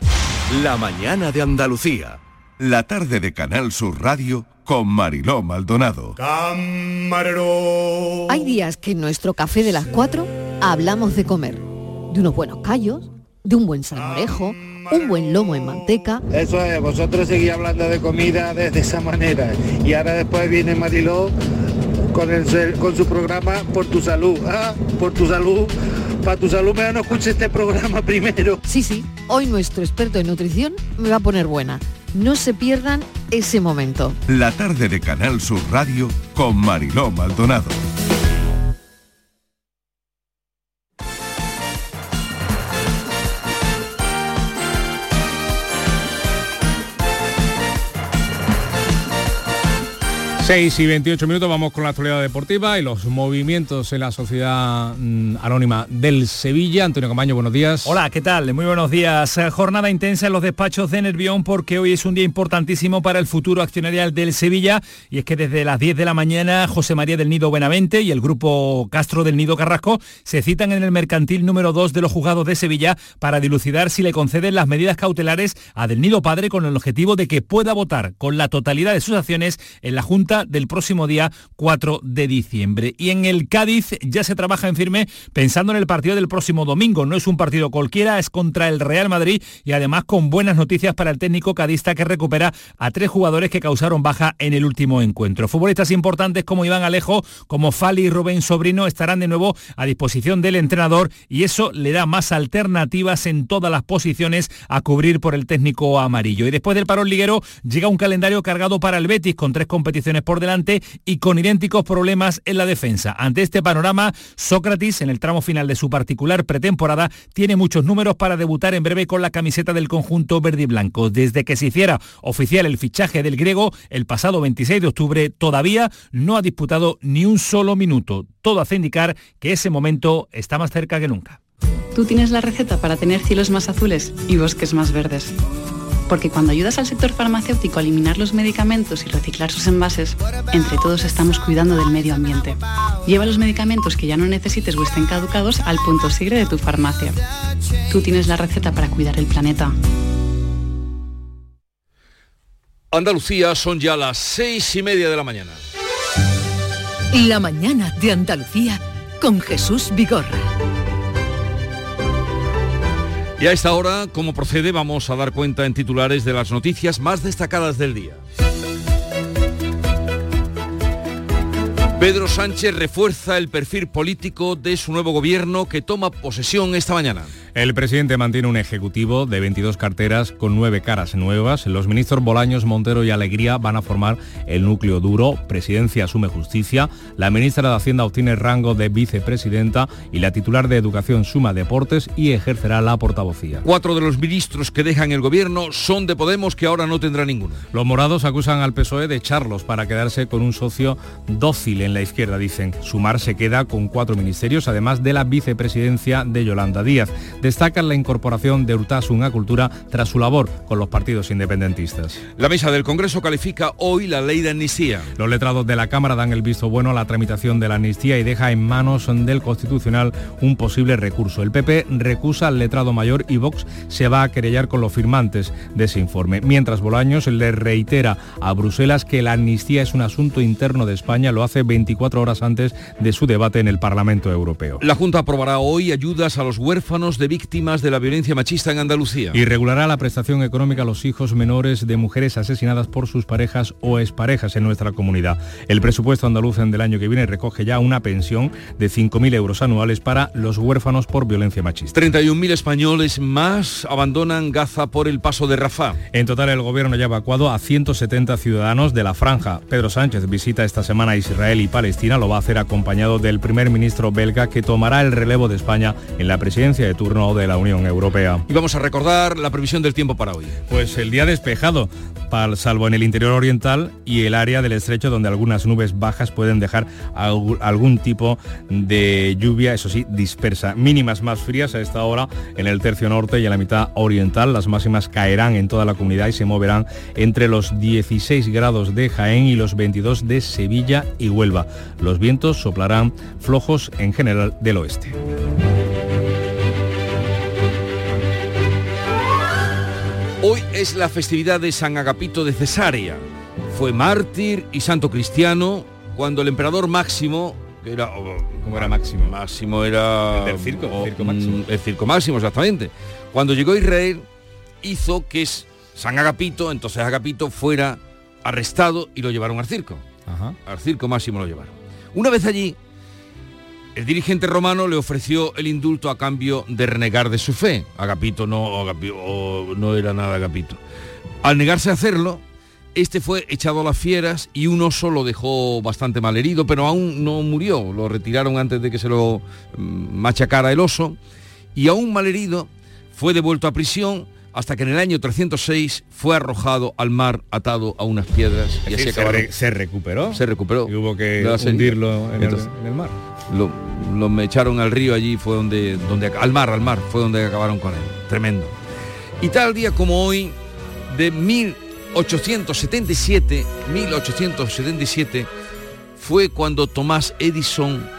La mañana de Andalucía. La tarde de Canal Sur Radio con Mariló Maldonado. Hay días que en nuestro café de las 4 hablamos de comer de unos buenos callos, de un buen salmorejo, un buen lomo en manteca. Eso es, vosotros seguís hablando de comida de, de esa manera. Y ahora después viene Mariló con, el, con su programa Por tu salud. Ah, por tu salud. Para tu salud, me no escuche este programa primero. Sí, sí, hoy nuestro experto en nutrición me va a poner buena. No se pierdan ese momento. La tarde de Canal Sur Radio con Mariló Maldonado. Seis y 28 minutos vamos con la actualidad deportiva y los movimientos en la sociedad mm, anónima del Sevilla. Antonio Camaño, buenos días. Hola, ¿qué tal? Muy buenos días. Jornada intensa en los despachos de Nervión porque hoy es un día importantísimo para el futuro accionarial del Sevilla y es que desde las 10 de la mañana José María del Nido Benavente y el grupo Castro del Nido Carrasco se citan en el mercantil número 2 de los juzgados de Sevilla para dilucidar si le conceden las medidas cautelares a del Nido Padre con el objetivo de que pueda votar con la totalidad de sus acciones en la Junta del próximo día 4 de diciembre. Y en el Cádiz ya se trabaja en firme pensando en el partido del próximo domingo. No es un partido cualquiera, es contra el Real Madrid y además con buenas noticias para el técnico cadista que recupera a tres jugadores que causaron baja en el último encuentro. Futbolistas importantes como Iván Alejo, como Fali y Rubén Sobrino estarán de nuevo a disposición del entrenador y eso le da más alternativas en todas las posiciones a cubrir por el técnico amarillo. Y después del parón liguero llega un calendario cargado para el Betis con tres competiciones por delante y con idénticos problemas en la defensa. Ante este panorama, Sócrates, en el tramo final de su particular pretemporada, tiene muchos números para debutar en breve con la camiseta del conjunto verde y blanco. Desde que se hiciera oficial el fichaje del griego el pasado 26 de octubre, todavía no ha disputado ni un solo minuto. Todo hace indicar que ese momento está más cerca que nunca. Tú tienes la receta para tener cielos más azules y bosques más verdes. Porque cuando ayudas al sector farmacéutico a eliminar los medicamentos y reciclar sus envases, entre todos estamos cuidando del medio ambiente. Lleva los medicamentos que ya no necesites o estén caducados al punto sigre de tu farmacia. Tú tienes la receta para cuidar el planeta. Andalucía son ya las seis y media de la mañana. La mañana de Andalucía con Jesús Vigorra. Y a esta hora, como procede, vamos a dar cuenta en titulares de las noticias más destacadas del día. Pedro Sánchez refuerza el perfil político de su nuevo gobierno que toma posesión esta mañana. El presidente mantiene un ejecutivo de 22 carteras con nueve caras nuevas. Los ministros Bolaños, Montero y Alegría van a formar el núcleo duro. Presidencia asume justicia. La ministra de Hacienda obtiene rango de vicepresidenta y la titular de Educación suma deportes y ejercerá la portavocía. Cuatro de los ministros que dejan el gobierno son de Podemos que ahora no tendrá ninguno. Los morados acusan al PSOE de echarlos para quedarse con un socio dócil en la izquierda, dicen. Sumar se queda con cuatro ministerios, además de la vicepresidencia de Yolanda Díaz. Destacan la incorporación de Urtasun a Cultura tras su labor con los partidos independentistas. La mesa del Congreso califica hoy la ley de amnistía. Los letrados de la Cámara dan el visto bueno a la tramitación de la amnistía y deja en manos del Constitucional un posible recurso. El PP recusa al letrado mayor y Vox se va a querellar con los firmantes de ese informe. Mientras Bolaños le reitera a Bruselas que la amnistía es un asunto interno de España, lo hace 24 horas antes de su debate en el Parlamento Europeo. La Junta aprobará hoy ayudas a los huérfanos de víctimas de la violencia machista en Andalucía. Y regulará la prestación económica a los hijos menores de mujeres asesinadas por sus parejas o exparejas en nuestra comunidad. El presupuesto andaluz del año que viene recoge ya una pensión de 5.000 euros anuales para los huérfanos por violencia machista. 31.000 españoles más abandonan Gaza por el paso de Rafah. En total, el gobierno ya ha evacuado a 170 ciudadanos de la franja. Pedro Sánchez visita esta semana Israel y Palestina. Lo va a hacer acompañado del primer ministro belga que tomará el relevo de España en la presidencia de turno de la Unión Europea. Y vamos a recordar la previsión del tiempo para hoy. Pues el día despejado, salvo en el interior oriental y el área del estrecho donde algunas nubes bajas pueden dejar algún tipo de lluvia, eso sí, dispersa. Mínimas más frías a esta hora en el tercio norte y en la mitad oriental. Las máximas caerán en toda la comunidad y se moverán entre los 16 grados de Jaén y los 22 de Sevilla y Huelva. Los vientos soplarán flojos en general del oeste. Hoy es la festividad de San Agapito de Cesarea. Fue mártir y santo cristiano cuando el emperador Máximo, que era... ¿Cómo era Máximo? Máximo era... El del circo, el o, circo Máximo. mm, El circo Máximo, exactamente. Cuando llegó a Israel, hizo que es San Agapito, entonces Agapito fuera arrestado y lo llevaron al circo. Al circo Máximo lo llevaron. Una vez allí, el dirigente romano le ofreció el indulto a cambio de renegar de su fe. Agapito no, Agapito no era nada Agapito. Al negarse a hacerlo, este fue echado a las fieras y un oso lo dejó bastante mal herido, pero aún no murió. Lo retiraron antes de que se lo mm, machacara el oso. Y aún mal herido, fue devuelto a prisión hasta que en el año 306 fue arrojado al mar atado a unas piedras. Y así se acabaron. re- se recuperó. Se recuperó. Y hubo que hundirlo en el- Entonces, en el mar. Lo, lo me echaron al río allí, fue donde, donde, al mar, al mar, fue donde acabaron con él. Tremendo. Y tal día como hoy, de 1877, 1877, fue cuando Tomás Edison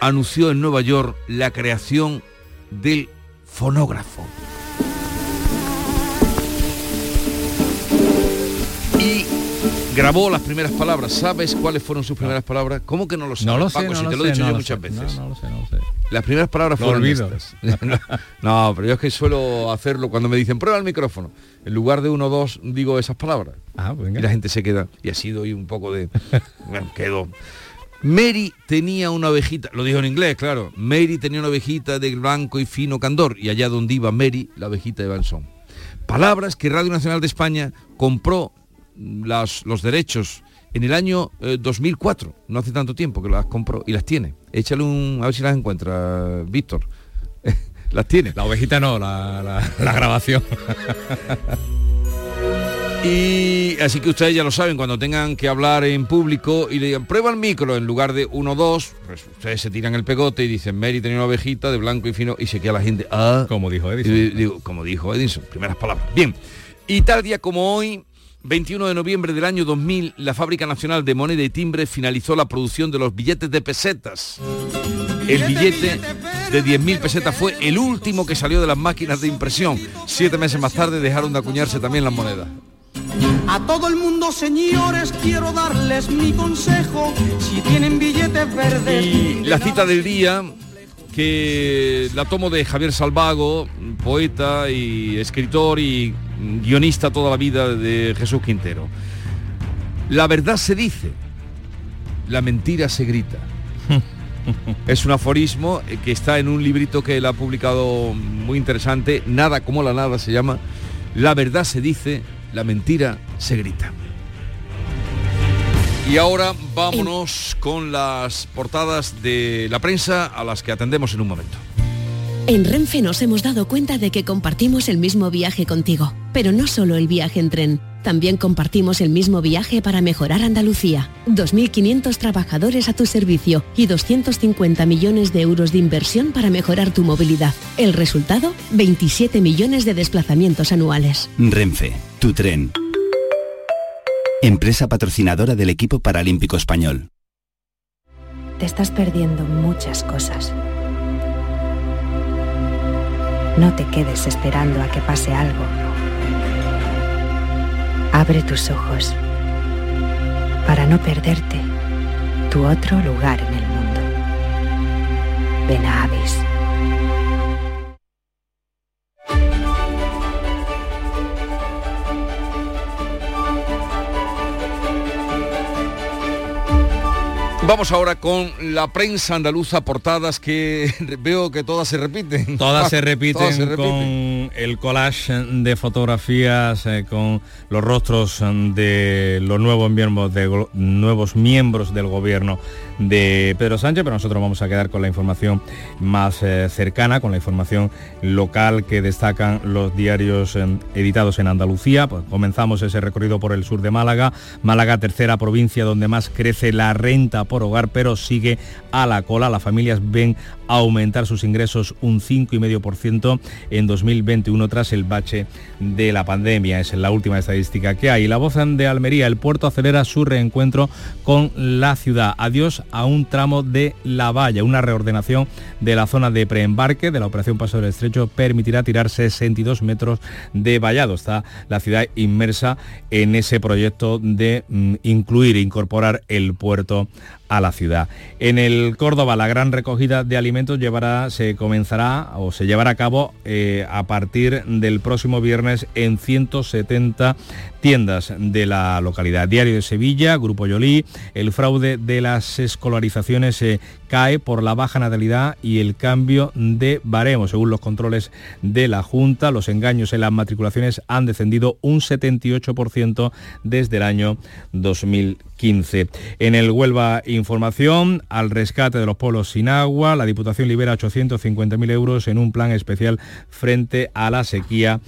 anunció en Nueva York la creación del fonógrafo. Grabó las primeras palabras. ¿Sabes cuáles fueron sus primeras palabras? ¿Cómo que no lo sabes? No lo sé, Paco, no si lo te lo sé, he dicho no yo muchas sé. veces. No, no lo sé, no lo sé. Las primeras palabras fueron estas. no, pero yo es que suelo hacerlo cuando me dicen prueba el micrófono. En lugar de uno o dos digo esas palabras. Ah, pues y la gente se queda. Y así doy un poco de. bueno, quedo. Mary tenía una ovejita, lo dijo en inglés, claro. Mary tenía una ovejita de blanco y fino candor. Y allá donde iba Mary, la ovejita de Bansón. Palabras que Radio Nacional de España compró las, los derechos en el año eh, 2004, no hace tanto tiempo que las compró y las tiene. Échale un, a ver si las encuentra, Víctor. las tiene. La ovejita no, la, la- la grabación. Y así que ustedes ya lo saben, cuando tengan que hablar en público y le digan, prueba el micro en lugar de uno dos, pues ustedes se tiran el pegote y dicen, Mary tenía una ovejita de blanco y fino y se queda la gente, ah, como dijo Edison. Y digo, como dijo Edison, primeras palabras. Bien, y tal día como hoy, 21 de noviembre del año 2000, la Fábrica Nacional de Moneda y Timbre finalizó la producción de los billetes de pesetas. El billete de 10.000 pesetas fue el último que salió de las máquinas de impresión. Siete meses más tarde dejaron de acuñarse también las monedas. A todo el mundo, señores, quiero darles mi consejo. Si tienen billetes verdes... Y la cita del día que la tomo de Javier Salvago, poeta y escritor y guionista toda la vida de Jesús Quintero. La verdad se dice, la mentira se grita. Es un aforismo que está en un librito que él ha publicado muy interesante, Nada como la nada se llama. La verdad se dice, la mentira se grita. Y ahora vámonos con las portadas de la prensa a las que atendemos en un momento. En Renfe nos hemos dado cuenta de que compartimos el mismo viaje contigo, pero no solo el viaje en tren, también compartimos el mismo viaje para mejorar Andalucía. 2.500 trabajadores a tu servicio y 250 millones de euros de inversión para mejorar tu movilidad. El resultado, 27 millones de desplazamientos anuales. Renfe, tu tren. Empresa patrocinadora del equipo paralímpico español. Te estás perdiendo muchas cosas. No te quedes esperando a que pase algo. Abre tus ojos para no perderte tu otro lugar en el mundo. Ven a Avis. Vamos ahora con la prensa andaluza, portadas que veo que todas se repiten. Todas se repiten Todas se con el collage de fotografías, eh, con los rostros de los nuevos miembros, de, go- nuevos miembros del gobierno de Pedro Sánchez, pero nosotros vamos a quedar con la información más eh, cercana, con la información local que destacan los diarios eh, editados en Andalucía. Pues comenzamos ese recorrido por el sur de Málaga. Málaga, tercera provincia donde más crece la renta por hogar, pero sigue a la cola. Las familias ven aumentar sus ingresos un 5,5% en 2021 tras el bache de la pandemia. Es la última estadística que hay. La voz de Almería, el puerto acelera su reencuentro con la ciudad. Adiós a un tramo de la valla. Una reordenación de la zona de preembarque de la operación Paso del Estrecho permitirá tirar 62 metros de vallado. Está la ciudad inmersa en ese proyecto de mm, incluir e incorporar el puerto a la ciudad. En el Córdoba la gran recogida de alimentos llevará, se comenzará o se llevará a cabo eh, a partir del próximo viernes en 170 tiendas de la localidad. Diario de Sevilla, Grupo Yolí, el fraude de las escolarizaciones se cae por la baja natalidad y el cambio de baremo. Según los controles de la Junta, los engaños en las matriculaciones han descendido un 78% desde el año 2015. En el Huelva Información, al rescate de los pueblos sin agua, la Diputación libera 850.000 euros en un plan especial frente a la sequía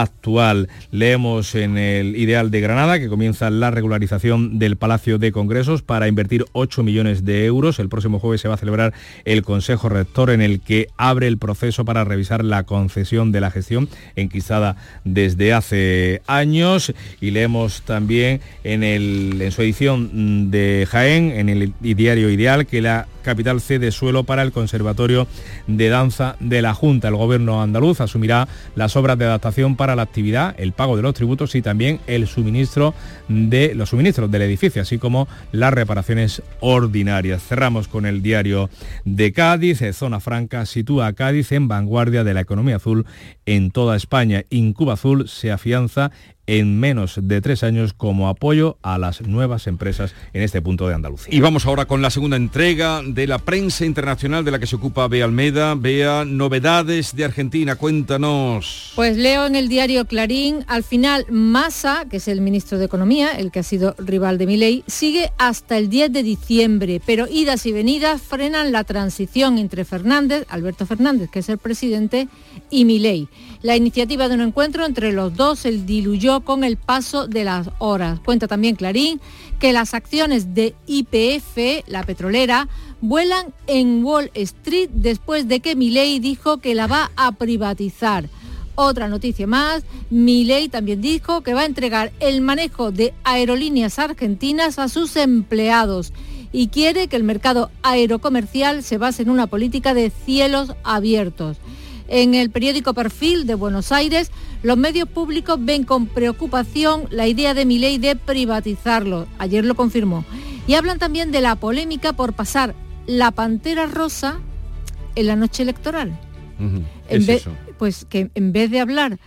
actual. Leemos en el Ideal de Granada que comienza la regularización del Palacio de Congresos para invertir 8 millones de euros. El próximo jueves se va a celebrar el Consejo Rector en el que abre el proceso para revisar la concesión de la gestión enquistada desde hace años. Y leemos también en, el, en su edición de Jaén, en el diario Ideal, que la capital C de suelo para el Conservatorio de Danza de la Junta. El gobierno andaluz asumirá las obras de adaptación para la actividad, el pago de los tributos y también el suministro de los suministros del edificio, así como las reparaciones ordinarias. Cerramos con el diario de Cádiz. Zona Franca sitúa a Cádiz en vanguardia de la economía azul en toda España. Incuba Azul se afianza en menos de tres años como apoyo a las nuevas empresas en este punto de Andalucía. Y vamos ahora con la segunda entrega de la prensa internacional de la que se ocupa Bea Almeda. Bea, novedades de Argentina, cuéntanos. Pues leo en el diario Clarín, al final Massa, que es el ministro de Economía, el que ha sido rival de Milei, sigue hasta el 10 de diciembre, pero idas y venidas frenan la transición entre Fernández, Alberto Fernández, que es el presidente, y Milei. La iniciativa de un encuentro entre los dos se diluyó con el paso de las horas. Cuenta también Clarín que las acciones de IPF, la petrolera, vuelan en Wall Street después de que Milei dijo que la va a privatizar. Otra noticia más, Milei también dijo que va a entregar el manejo de aerolíneas argentinas a sus empleados y quiere que el mercado aerocomercial se base en una política de cielos abiertos. En el periódico Perfil de Buenos Aires, los medios públicos ven con preocupación la idea de Milei de privatizarlo. Ayer lo confirmó. Y hablan también de la polémica por pasar la pantera rosa en la noche electoral. En vez- Pues que en vez de hablar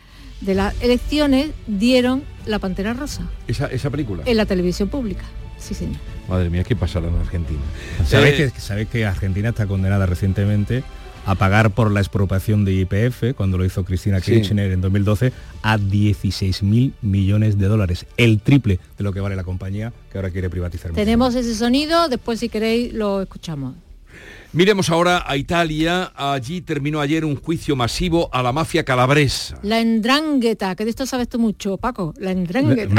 de las elecciones, dieron la pantera rosa Esa, esa película. en la televisión pública. Sí, señor. Madre mía, ¿qué pasa en Argentina? ¿Sabéis, Eh, que, sabéis que Argentina está condenada recientemente a pagar por la expropiación de IPF, cuando lo hizo Cristina Sí. Kirchner en 2012, a 16 mil millones de dólares, el triple de lo que vale la compañía que ahora quiere privatizar. Tenemos ese sonido, después si queréis lo escuchamos. Miremos ahora a Italia. Allí terminó ayer un juicio masivo a la mafia calabresa. La endrangueta, que de esto sabes tú mucho, Paco. La endrangueta.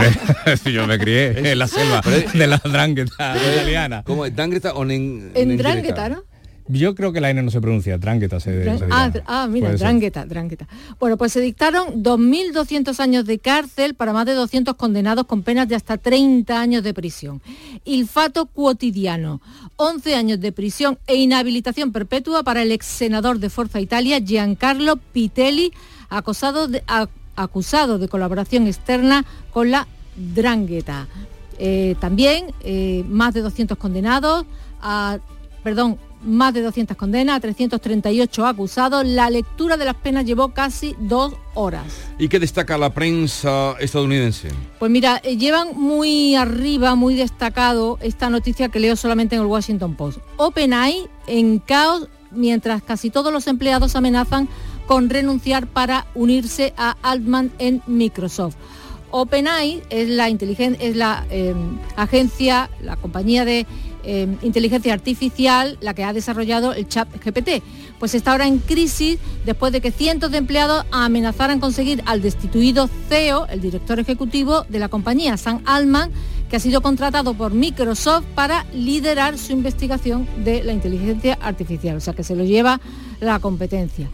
Yo me crié en la selva de la drangueta italiana. ¿Cómo es? ¿Drangheta o nen- Endrangueta, ¿no? Yo creo que la N no se pronuncia, drangueta se, dirá. Ah, ah, mira, drangueta, drangueta. Bueno, pues se dictaron 2.200 años de cárcel para más de 200 condenados con penas de hasta 30 años de prisión. Ilfato cotidiano, 11 años de prisión e inhabilitación perpetua para el ex senador de Forza Italia, Giancarlo Pitelli, acosado de- a- acusado de colaboración externa con la drangueta. Eh, también eh, más de 200 condenados, a, perdón, más de 200 condenas, a 338 acusados. La lectura de las penas llevó casi dos horas. ¿Y qué destaca la prensa estadounidense? Pues mira, eh, llevan muy arriba, muy destacado esta noticia que leo solamente en el Washington Post. OpenAI en caos mientras casi todos los empleados amenazan con renunciar para unirse a Altman en Microsoft. OpenAI es la, es la eh, agencia, la compañía de eh, inteligencia artificial, la que ha desarrollado el chat GPT. Pues está ahora en crisis después de que cientos de empleados amenazaran con seguir al destituido CEO, el director ejecutivo de la compañía, Sam Altman, que ha sido contratado por Microsoft para liderar su investigación de la inteligencia artificial, o sea que se lo lleva la competencia.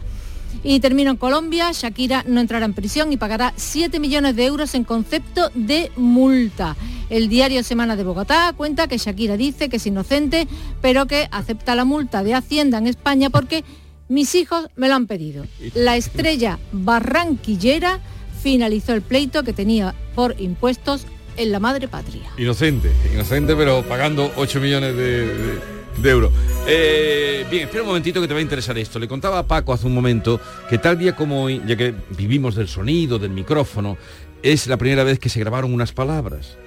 Y termino en Colombia, Shakira no entrará en prisión y pagará 7 millones de euros en concepto de multa. El diario Semana de Bogotá cuenta que Shakira dice que es inocente, pero que acepta la multa de Hacienda en España porque mis hijos me lo han pedido. La estrella barranquillera finalizó el pleito que tenía por impuestos en la madre patria. Inocente, inocente, pero pagando 8 millones de, de- de euros. Eh, bien, espera un momentito que te va a interesar esto. Le contaba a Paco hace un momento que tal día como hoy, ya que vivimos del sonido, del micrófono, es la primera vez que se grabaron unas palabras.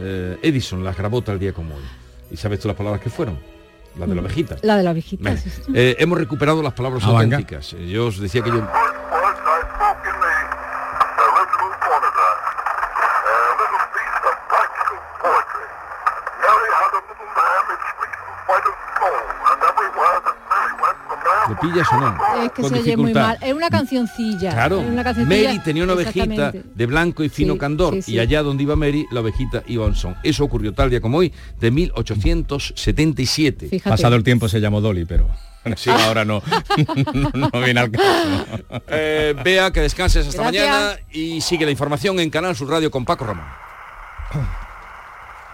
Eh, Edison las grabó tal día como hoy. ¿Y sabes tú las palabras que fueron? Las de la ovejita. La de la viejita. Vale. sí, sí. Eh, hemos recuperado las palabras Ah, auténticas. Yo os decía que yo... ¿Lo pillas o no? Es que Con se oye muy mal. Es una cancioncilla. Claro, es una cancioncilla- Mary tenía una ovejita de blanco y fino Sí, candor sí, sí. y allá donde iba Mary, la ovejita iba a un son. Eso ocurrió tal día como hoy, de 1877. Fíjate. Pasado el tiempo se llamó Dolly, pero sí, ahora no, no viene al caso. Eh, Vea, que descanses hasta Gracias. mañana y sigue la información en Canal Sur Radio con Paco Ramón.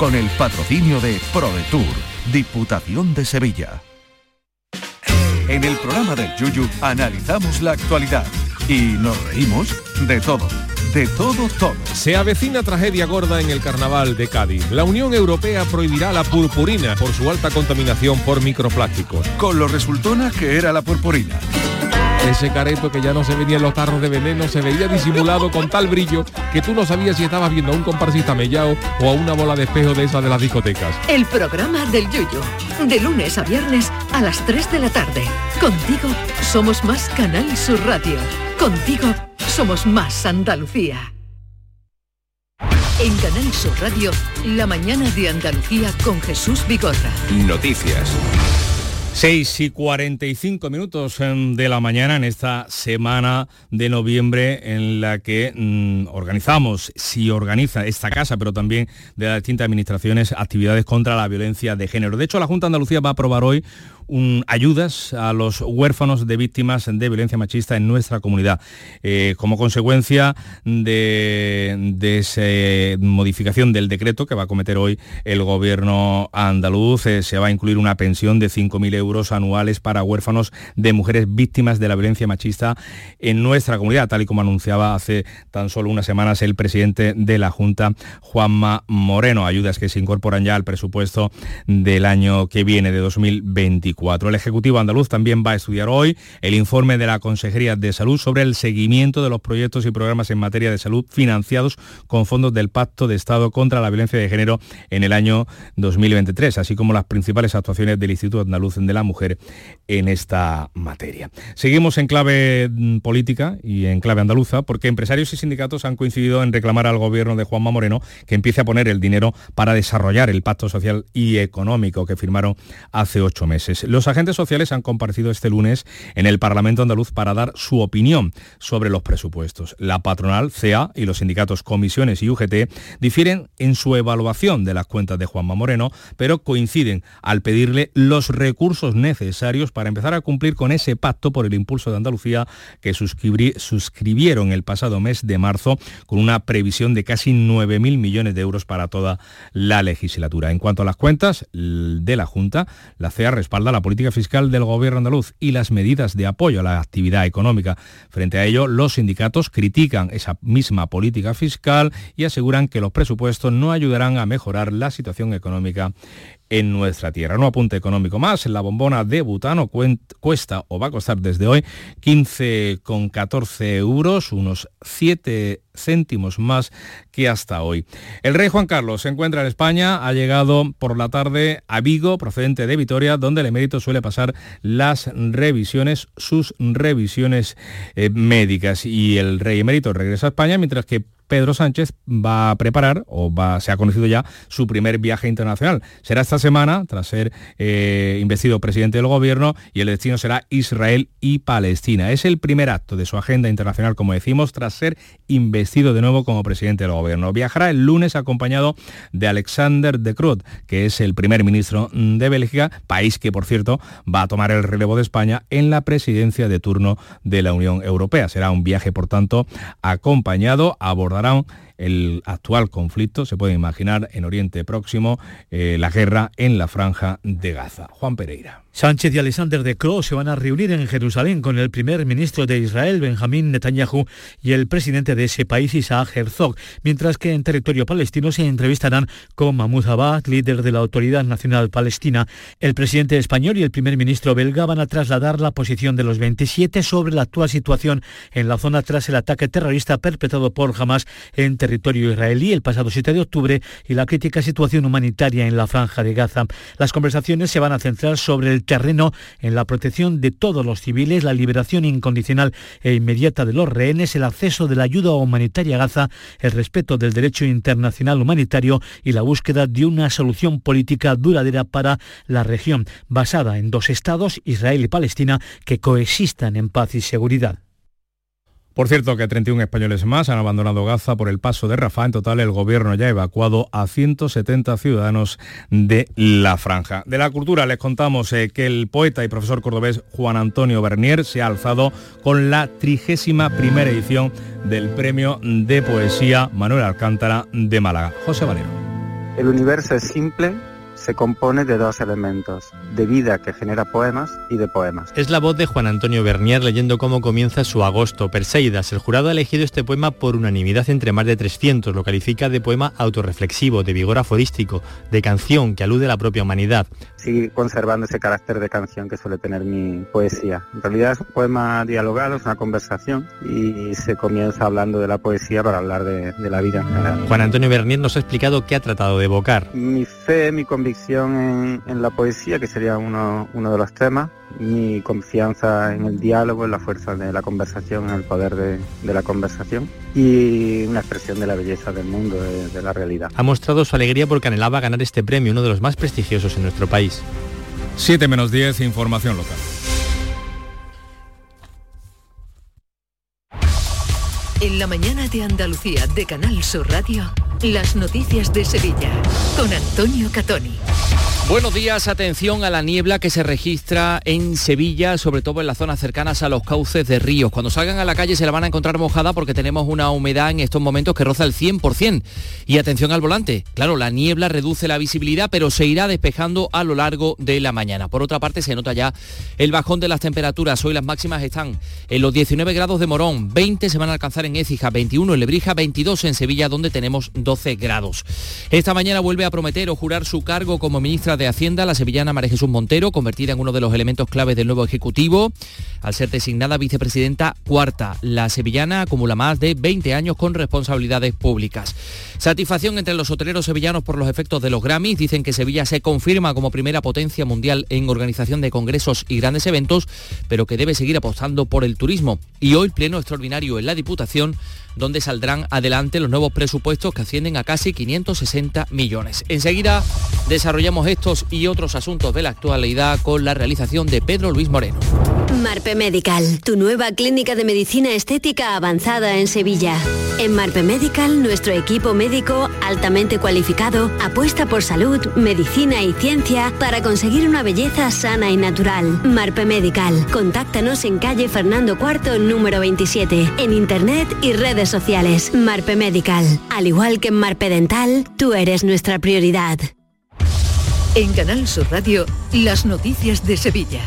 con el patrocinio de ProDetour, Diputación de Sevilla. En el programa del Yuyu analizamos la actualidad y nos reímos de todo. De todo, todo. Se avecina tragedia gorda en el carnaval de Cádiz. La Unión Europea prohibirá la purpurina por su alta contaminación por microplásticos. Con lo resultona que era la purpurina. Ese careto que ya no se veía en los tarros de veneno se veía disimulado con tal brillo que tú no sabías si estabas viendo a un comparsista mellao o a una bola de espejo de esas de las discotecas. El programa del Yuyo. De lunes a viernes a las 3 de la tarde. Contigo somos más Canal Sur Radio. Contigo somos más Andalucía. En Canal Sur Radio, la mañana de Andalucía con Jesús Vigorra. Noticias. 6 y 45 minutos em, de la mañana en esta semana de noviembre en la que mm, organizamos, si organiza esta casa, pero también de las distintas administraciones, actividades contra la violencia de género. De hecho, la Junta de Andalucía va a aprobar hoy ayudas a los huérfanos de víctimas de violencia machista en nuestra comunidad. Eh, como consecuencia de, esa modificación del decreto que va a cometer hoy el gobierno andaluz, eh, se va a incluir una pensión de 5.000 euros anuales para huérfanos de mujeres víctimas de la violencia machista en nuestra comunidad, tal y como anunciaba hace tan solo unas semanas el presidente de la Junta, Juanma Moreno. Ayudas que se incorporan ya al presupuesto del año que viene, de 2024. El Ejecutivo andaluz también va a estudiar hoy el informe de la Consejería de Salud sobre el seguimiento de los proyectos y programas en materia de salud financiados con fondos del Pacto de Estado contra la Violencia de Género en el año 2023, así como las principales actuaciones del Instituto Andaluz de la Mujer en esta materia. Seguimos en clave mm, política y en clave andaluza porque empresarios y sindicatos han coincidido en reclamar al gobierno de Juanma Moreno que empiece a poner el dinero para desarrollar el pacto social y económico que firmaron hace ocho meses. Los agentes sociales han comparecido este lunes en el Parlamento andaluz para dar su opinión sobre los presupuestos. La patronal, CEA y los sindicatos Comisiones y UGT difieren en su evaluación de las cuentas de Juanma Moreno, pero coinciden al pedirle los recursos necesarios para empezar a cumplir con ese pacto por el impulso de Andalucía que suscribieron el pasado mes de marzo con una previsión de casi 9.000 millones de euros para toda la legislatura. En cuanto a las cuentas de la Junta, la CEA respalda la política fiscal del gobierno andaluz y las medidas de apoyo a la actividad económica. Frente a ello, los sindicatos critican esa misma política fiscal y aseguran que los presupuestos no ayudarán a mejorar la situación económica en nuestra tierra. No apunte económico más, la bombona de butano cuesta o va a costar desde hoy 15,14 euros, unos 7 céntimos más que hasta hoy. El rey Juan Carlos se encuentra en España, ha llegado por la tarde a Vigo, procedente de Vitoria, donde el emérito suele pasar las revisiones, sus revisiones eh, médicas. Y el rey emérito regresa a España, mientras que Pedro Sánchez va a preparar, o va, se ha conocido ya, su primer viaje internacional. Será esta semana, tras ser eh, investido presidente del gobierno, y el destino será Israel y Palestina. Es el primer acto de su agenda internacional, como decimos, tras ser investido de nuevo como presidente del gobierno. Viajará el lunes acompañado de Alexander de Croo, que es el primer ministro de Bélgica, país que, por cierto, va a tomar el relevo de España en la presidencia de turno de la Unión Europea. Será un viaje, por tanto, acompañado, abordado el actual conflicto, se puede imaginar en Oriente Próximo, eh, la guerra en la franja de Gaza. Juan Pereira. Sánchez y Alexander de Croo se van a reunir en Jerusalén con el primer ministro de Israel, Benjamín Netanyahu, y el presidente de ese país, Isaac Herzog, mientras que en territorio palestino se entrevistarán con Mahmoud Abbas, líder de la Autoridad Nacional Palestina. El presidente español y el primer ministro belga van a trasladar la posición de los 27 sobre la actual situación en la zona tras el ataque terrorista perpetrado por Hamas en territorio israelí el pasado 7 de octubre y la crítica situación humanitaria en la franja de Gaza. Las conversaciones se van a centrar sobre el terreno en la protección de todos los civiles, la liberación incondicional e inmediata de los rehenes, el acceso de la ayuda humanitaria a Gaza, el respeto del derecho internacional humanitario y la búsqueda de una solución política duradera para la región, basada en dos estados, Israel y Palestina, que coexistan en paz y seguridad. Por cierto que 31 españoles más han abandonado Gaza por el paso de Rafah. En total el gobierno ya ha evacuado a 170 ciudadanos de la franja. De la cultura les contamos eh, que el poeta y profesor cordobés Juan Antonio Bernier se ha alzado con la trigésima primera edición del premio de poesía Manuel Alcántara de Málaga. José Valero. El universo es simple se compone de dos elementos, de vida que genera poemas y de poemas. Es la voz de Juan Antonio Bernier leyendo cómo comienza su agosto. Perseidas, el jurado ha elegido este poema por unanimidad entre más de 300. Lo califica de poema autorreflexivo, de vigor aforístico, de canción que alude a la propia humanidad. Sigue conservando ese carácter de canción que suele tener mi poesía. En realidad es un poema dialogado, es una conversación y se comienza hablando de la poesía para hablar de, la vida en general. Juan Antonio Bernier nos ha explicado qué ha tratado de evocar. Mi fe, mi convicción en, la poesía, que sería uno, uno, de los temas, mi confianza en el diálogo, en la fuerza de la conversación, en el poder de, la conversación y una expresión de la belleza del mundo, de, de la realidad. Ha mostrado su alegría porque anhelaba ganar este premio, uno de los más prestigiosos en nuestro país. 7 menos 10, información local. En la mañana de Andalucía de Canal Sur Radio. Las noticias de Sevilla con Antonio Catoni. Buenos días, atención a la niebla que se registra en Sevilla, sobre todo en las zonas cercanas a los cauces de ríos. Cuando salgan a la calle se la van a encontrar mojada porque tenemos una humedad en estos momentos que roza el 100%. Y atención al volante. Claro, la niebla reduce la visibilidad, pero se irá despejando a lo largo de la mañana. Por otra parte, se nota ya el bajón de las temperaturas. Hoy las máximas están en los 19 grados de Morón, 20 se van a alcanzar en Écija, 21 en Lebrija, 22 en Sevilla, donde tenemos 12 grados. Esta mañana vuelve a prometer o jurar su cargo como ministra de Hacienda, la sevillana María Jesús Montero, convertida en uno de los elementos claves del nuevo Ejecutivo, al ser designada vicepresidenta cuarta. La sevillana acumula más de 20 años con responsabilidades públicas. Satisfacción entre los hoteleros sevillanos por los efectos de los Grammys. Dicen que Sevilla se confirma como primera potencia mundial en organización de congresos y grandes eventos, pero que debe seguir apostando por el turismo. Y hoy pleno extraordinario en la Diputación información donde saldrán adelante los nuevos presupuestos que ascienden a casi 560 millones. Enseguida desarrollamos estos y otros asuntos de la actualidad con la realización de Pedro Luis Moreno. Marpe Medical, tu nueva clínica de medicina estética avanzada en Sevilla. En Marpe Medical, nuestro equipo médico altamente cualificado apuesta por salud, medicina y ciencia para conseguir una belleza sana y natural. Marpe Medical, contáctanos en calle Fernando IV, número 27, en internet y redes sociales. Marpe Medical. Al igual que en Marpe Dental, tú eres nuestra prioridad. En Canal Sur Radio, las noticias de Sevilla.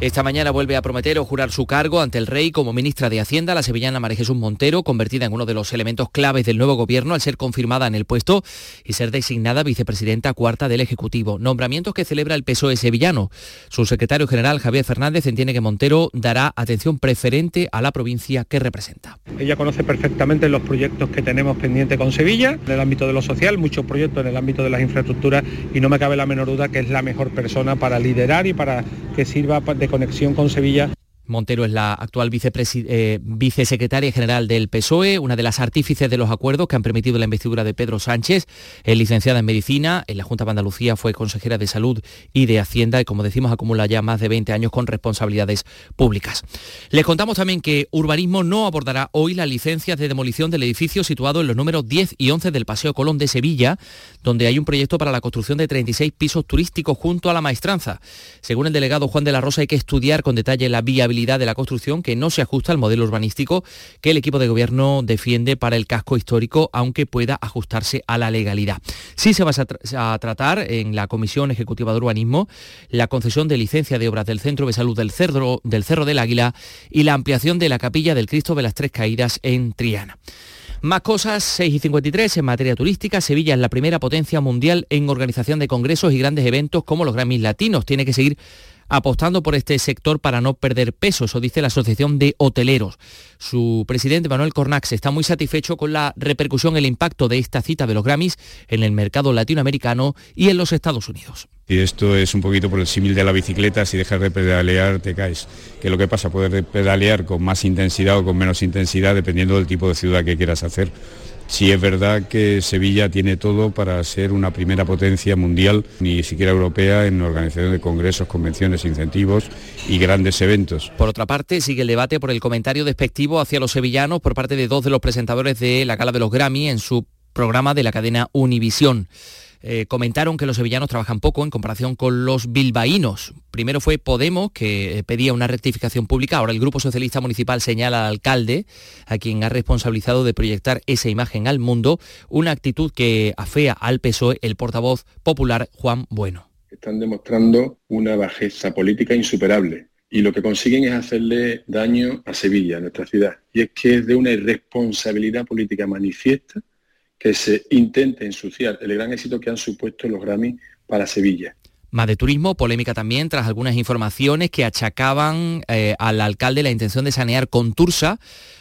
Esta mañana vuelve a prometer o jurar su cargo ante el rey como ministra de Hacienda, la sevillana María Jesús Montero, convertida en uno de los elementos claves del nuevo gobierno al ser confirmada en el puesto y ser designada vicepresidenta cuarta del Ejecutivo. Nombramientos que celebra el PSOE sevillano. Su secretario general, Javier Fernández, entiende que Montero dará atención preferente a la provincia que representa. Ella conoce perfectamente los proyectos que tenemos pendientes con Sevilla, en el ámbito de lo social, muchos proyectos en el ámbito de las infraestructuras y no me cabe la menor duda que es la mejor persona para liderar y para que sirva de conexión con Sevilla Montero es la actual eh, vicesecretaria general del PSOE, una de las artífices de los acuerdos que han permitido la investidura de Pedro Sánchez. Es licenciada en Medicina, en la Junta de Andalucía fue consejera de Salud y de Hacienda y, como decimos, acumula ya más de 20 años con responsabilidades públicas. Les contamos también que Urbanismo no abordará hoy las licencias de demolición del edificio situado en los números 10 y 11 del Paseo Colón de Sevilla, donde hay un proyecto para la construcción de 36 pisos turísticos junto a la maestranza. Según el delegado Juan de la Rosa, hay que estudiar con detalle la viabilidad de la construcción que no se ajusta al modelo urbanístico que el equipo de gobierno defiende para el casco histórico, aunque pueda ajustarse a la legalidad. Sí se va a, tratar en la Comisión Ejecutiva de Urbanismo la concesión de licencia de obras del Centro de Salud del Cerro del, Cerro del Águila y la ampliación de la capilla del Cristo de las Tres Caídas en Triana. Más cosas, 6 y 53 en materia turística. Sevilla es la primera potencia mundial en organización de congresos y grandes eventos como los Grammys Latinos. Tiene que seguir apostando por este sector para no perder peso, eso dice la Asociación de Hoteleros. Su presidente Manuel Cornax está muy satisfecho con la repercusión, el impacto de esta cita de los Grammys en el mercado latinoamericano y en los Estados Unidos. Y esto es un poquito por el símil de la bicicleta, si dejas de pedalear te caes. ¿Qué es lo que pasa? Puedes pedalear con más intensidad o con menos intensidad dependiendo del tipo de ciudad que quieras hacer. Sí es verdad que Sevilla tiene todo para ser una primera potencia mundial, ni siquiera europea, en organización de congresos, convenciones, incentivos y grandes eventos. Por otra parte, sigue el debate por el comentario despectivo hacia los sevillanos por parte de dos de los presentadores de la gala de los Grammy en su programa de la cadena Univisión. Eh, comentaron que los sevillanos trabajan poco en comparación con los bilbaínos. Primero fue Podemos, que eh, pedía una rectificación pública. Ahora el Grupo Socialista Municipal señala al alcalde, a quien ha responsabilizado de proyectar esa imagen al mundo, una actitud que afea al PSOE el portavoz popular Juan Bueno. Están demostrando una bajeza política insuperable y lo que consiguen es hacerle daño a Sevilla, a nuestra ciudad. Y es que es de una irresponsabilidad política manifiesta que se intente ensuciar el gran éxito que han supuesto los Grammy para Sevilla. Más de turismo, polémica también tras algunas informaciones que achacaban eh, al alcalde la intención de sanear con Tursa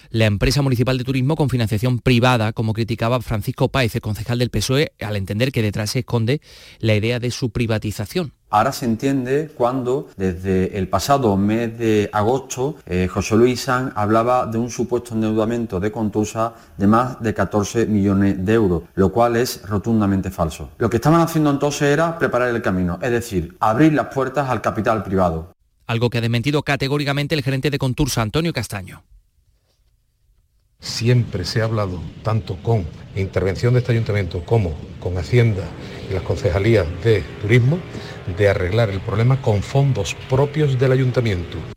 la empresa municipal de turismo con financiación privada, como criticaba Francisco Páez, el concejal del PSOE, al entender que detrás se esconde la idea de su privatización. Ahora se entiende cuando desde el pasado mes de agosto eh, José Luis San hablaba de un supuesto endeudamiento de Contursa de más de 14 millones de euros, lo cual es rotundamente falso. Lo que estaban haciendo entonces era preparar el camino, es decir, abrir las puertas al capital privado. Algo que ha desmentido categóricamente el gerente de Contursa, Antonio Castaño. Siempre se ha hablado, tanto con intervención de este ayuntamiento como con Hacienda y las concejalías de turismo, de arreglar el problema con fondos propios del ayuntamiento.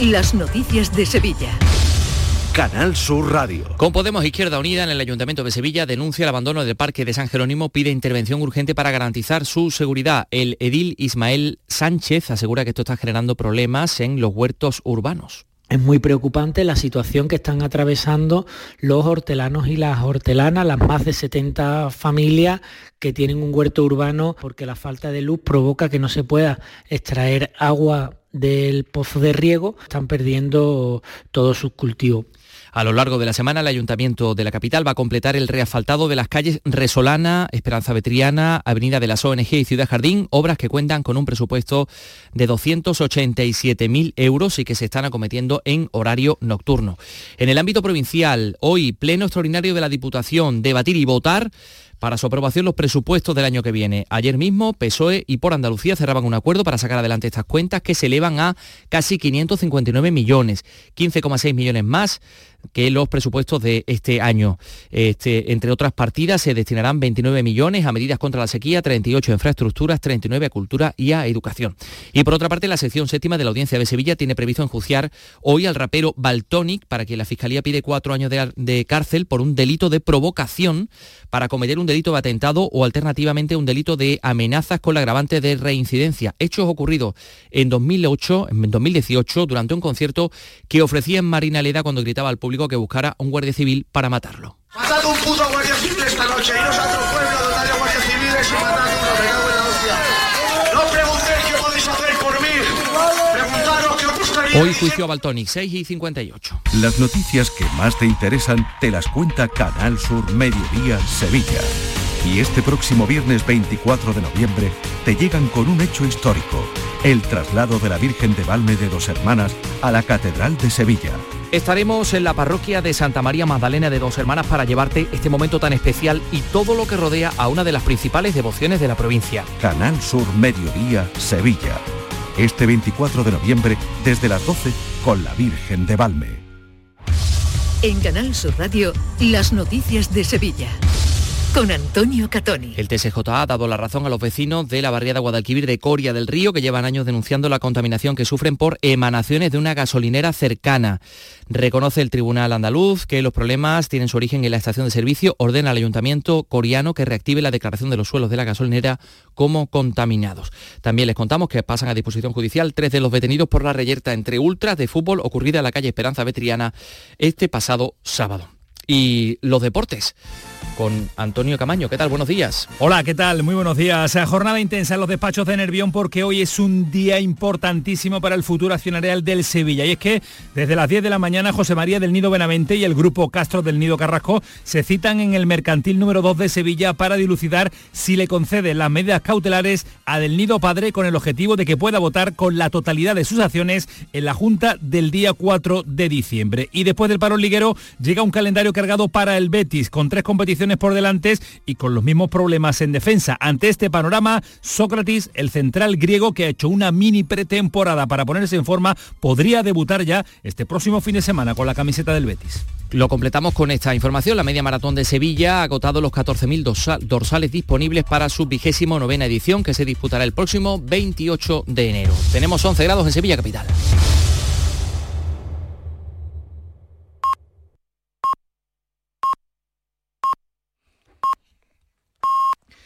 Las noticias de Sevilla. Canal Sur Radio. Con Podemos Izquierda Unida en el Ayuntamiento de Sevilla denuncia el abandono del Parque de San Jerónimo, pide intervención urgente para garantizar su seguridad. El edil Ismael Sánchez asegura que esto está generando problemas en los huertos urbanos. Es muy preocupante la situación que están atravesando los hortelanos y las hortelanas, las más de 70 familias que tienen un huerto urbano porque la falta de luz provoca que no se pueda extraer agua del pozo de riego, están perdiendo todos sus cultivos. A lo largo de la semana, el Ayuntamiento de la capital va a completar el reasfaltado de las calles Resolana, Esperanza Vetriana, Avenida de las ONG y Ciudad Jardín, obras que cuentan con un presupuesto de 287.000 euros y que se están acometiendo en horario nocturno. En el ámbito provincial, hoy, pleno extraordinario de la Diputación, debatir y votar para su aprobación los presupuestos del año que viene. Ayer mismo, PSOE y por Andalucía cerraban un acuerdo para sacar adelante estas cuentas que se elevan a casi 559 millones, 15,6 millones más que los presupuestos de este año. Este, entre otras partidas se destinarán 29 millones a medidas contra la sequía, 38 a infraestructuras, 39 a cultura y a educación. Y por otra parte, la sección séptima de la Audiencia de Sevilla tiene previsto enjuiciar hoy al rapero Baltonic para que la Fiscalía pide cuatro años de, de cárcel por un delito de provocación para cometer un delito de atentado o alternativamente un delito de amenazas con la agravante de reincidencia. Hechos ocurridos en 2008, en 2018, durante un concierto que ofrecía en Marina Leda cuando gritaba al público que buscara un guardia civil para matarlo. Matado un puto guardia civil esta noche, iros a otro pueblo donde haya guardia civiles y matad uno, me cago en la hostia. No preguntéis qué podéis hacer por mí, preguntaros qué os gustaría... Hoy juicio a Baltonic, 6 y 58. Las noticias que más te interesan te las cuenta Canal Sur Mediodía Sevilla. Y este próximo viernes 24 de noviembre te llegan con un hecho histórico, el traslado de la Virgen de Valme de Dos Hermanas a la Catedral de Sevilla Estaremos en la parroquia de Santa María Magdalena de Dos Hermanas para llevarte este momento tan especial y todo lo que rodea a una de las principales devociones de la provincia. Canal Sur Mediodía, Sevilla. Este 24 de noviembre, desde las 12, con la Virgen de Valme. En Canal Sur Radio, las noticias de Sevilla con Antonio Catoni. El TSJ ha dado la razón a los vecinos de la barriada Guadalquivir de Coria del Río que llevan años denunciando la contaminación que sufren por emanaciones de una gasolinera cercana. Reconoce el Tribunal Andaluz que los problemas tienen su origen en la estación de servicio, ordena al Ayuntamiento coreano que reactive la declaración de los suelos de la gasolinera como contaminados. También les contamos que pasan a disposición judicial tres de los detenidos por la reyerta entre ultras de fútbol ocurrida en la calle Esperanza Vetriana este pasado sábado. Y los deportes con Antonio Camaño. ¿Qué tal? Buenos días. Hola, ¿qué tal? Muy buenos días. Jornada intensa en los despachos de Nervión porque hoy es un día importantísimo para el futuro accionarial del Sevilla. Y es que desde las 10 de la mañana José María del Nido Benavente y el grupo Castro del Nido Carrasco se citan en el mercantil número 2 de Sevilla para dilucidar si le conceden las medidas cautelares a Del Nido Padre con el objetivo de que pueda votar con la totalidad de sus acciones en la Junta del día 4 de diciembre. Y después del paro liguero llega un calendario cargado para el Betis con tres competiciones por delante y con los mismos problemas en defensa. Ante este panorama, Sócrates, el central griego que ha hecho una mini pretemporada para ponerse en forma, podría debutar ya este próximo fin de semana con la camiseta del Betis. Lo completamos con esta información. La media maratón de Sevilla ha agotado los 14.000 dorsales disponibles para su vigésimo novena edición que se disputará el próximo 28 de enero. Tenemos 11 grados en Sevilla Capital.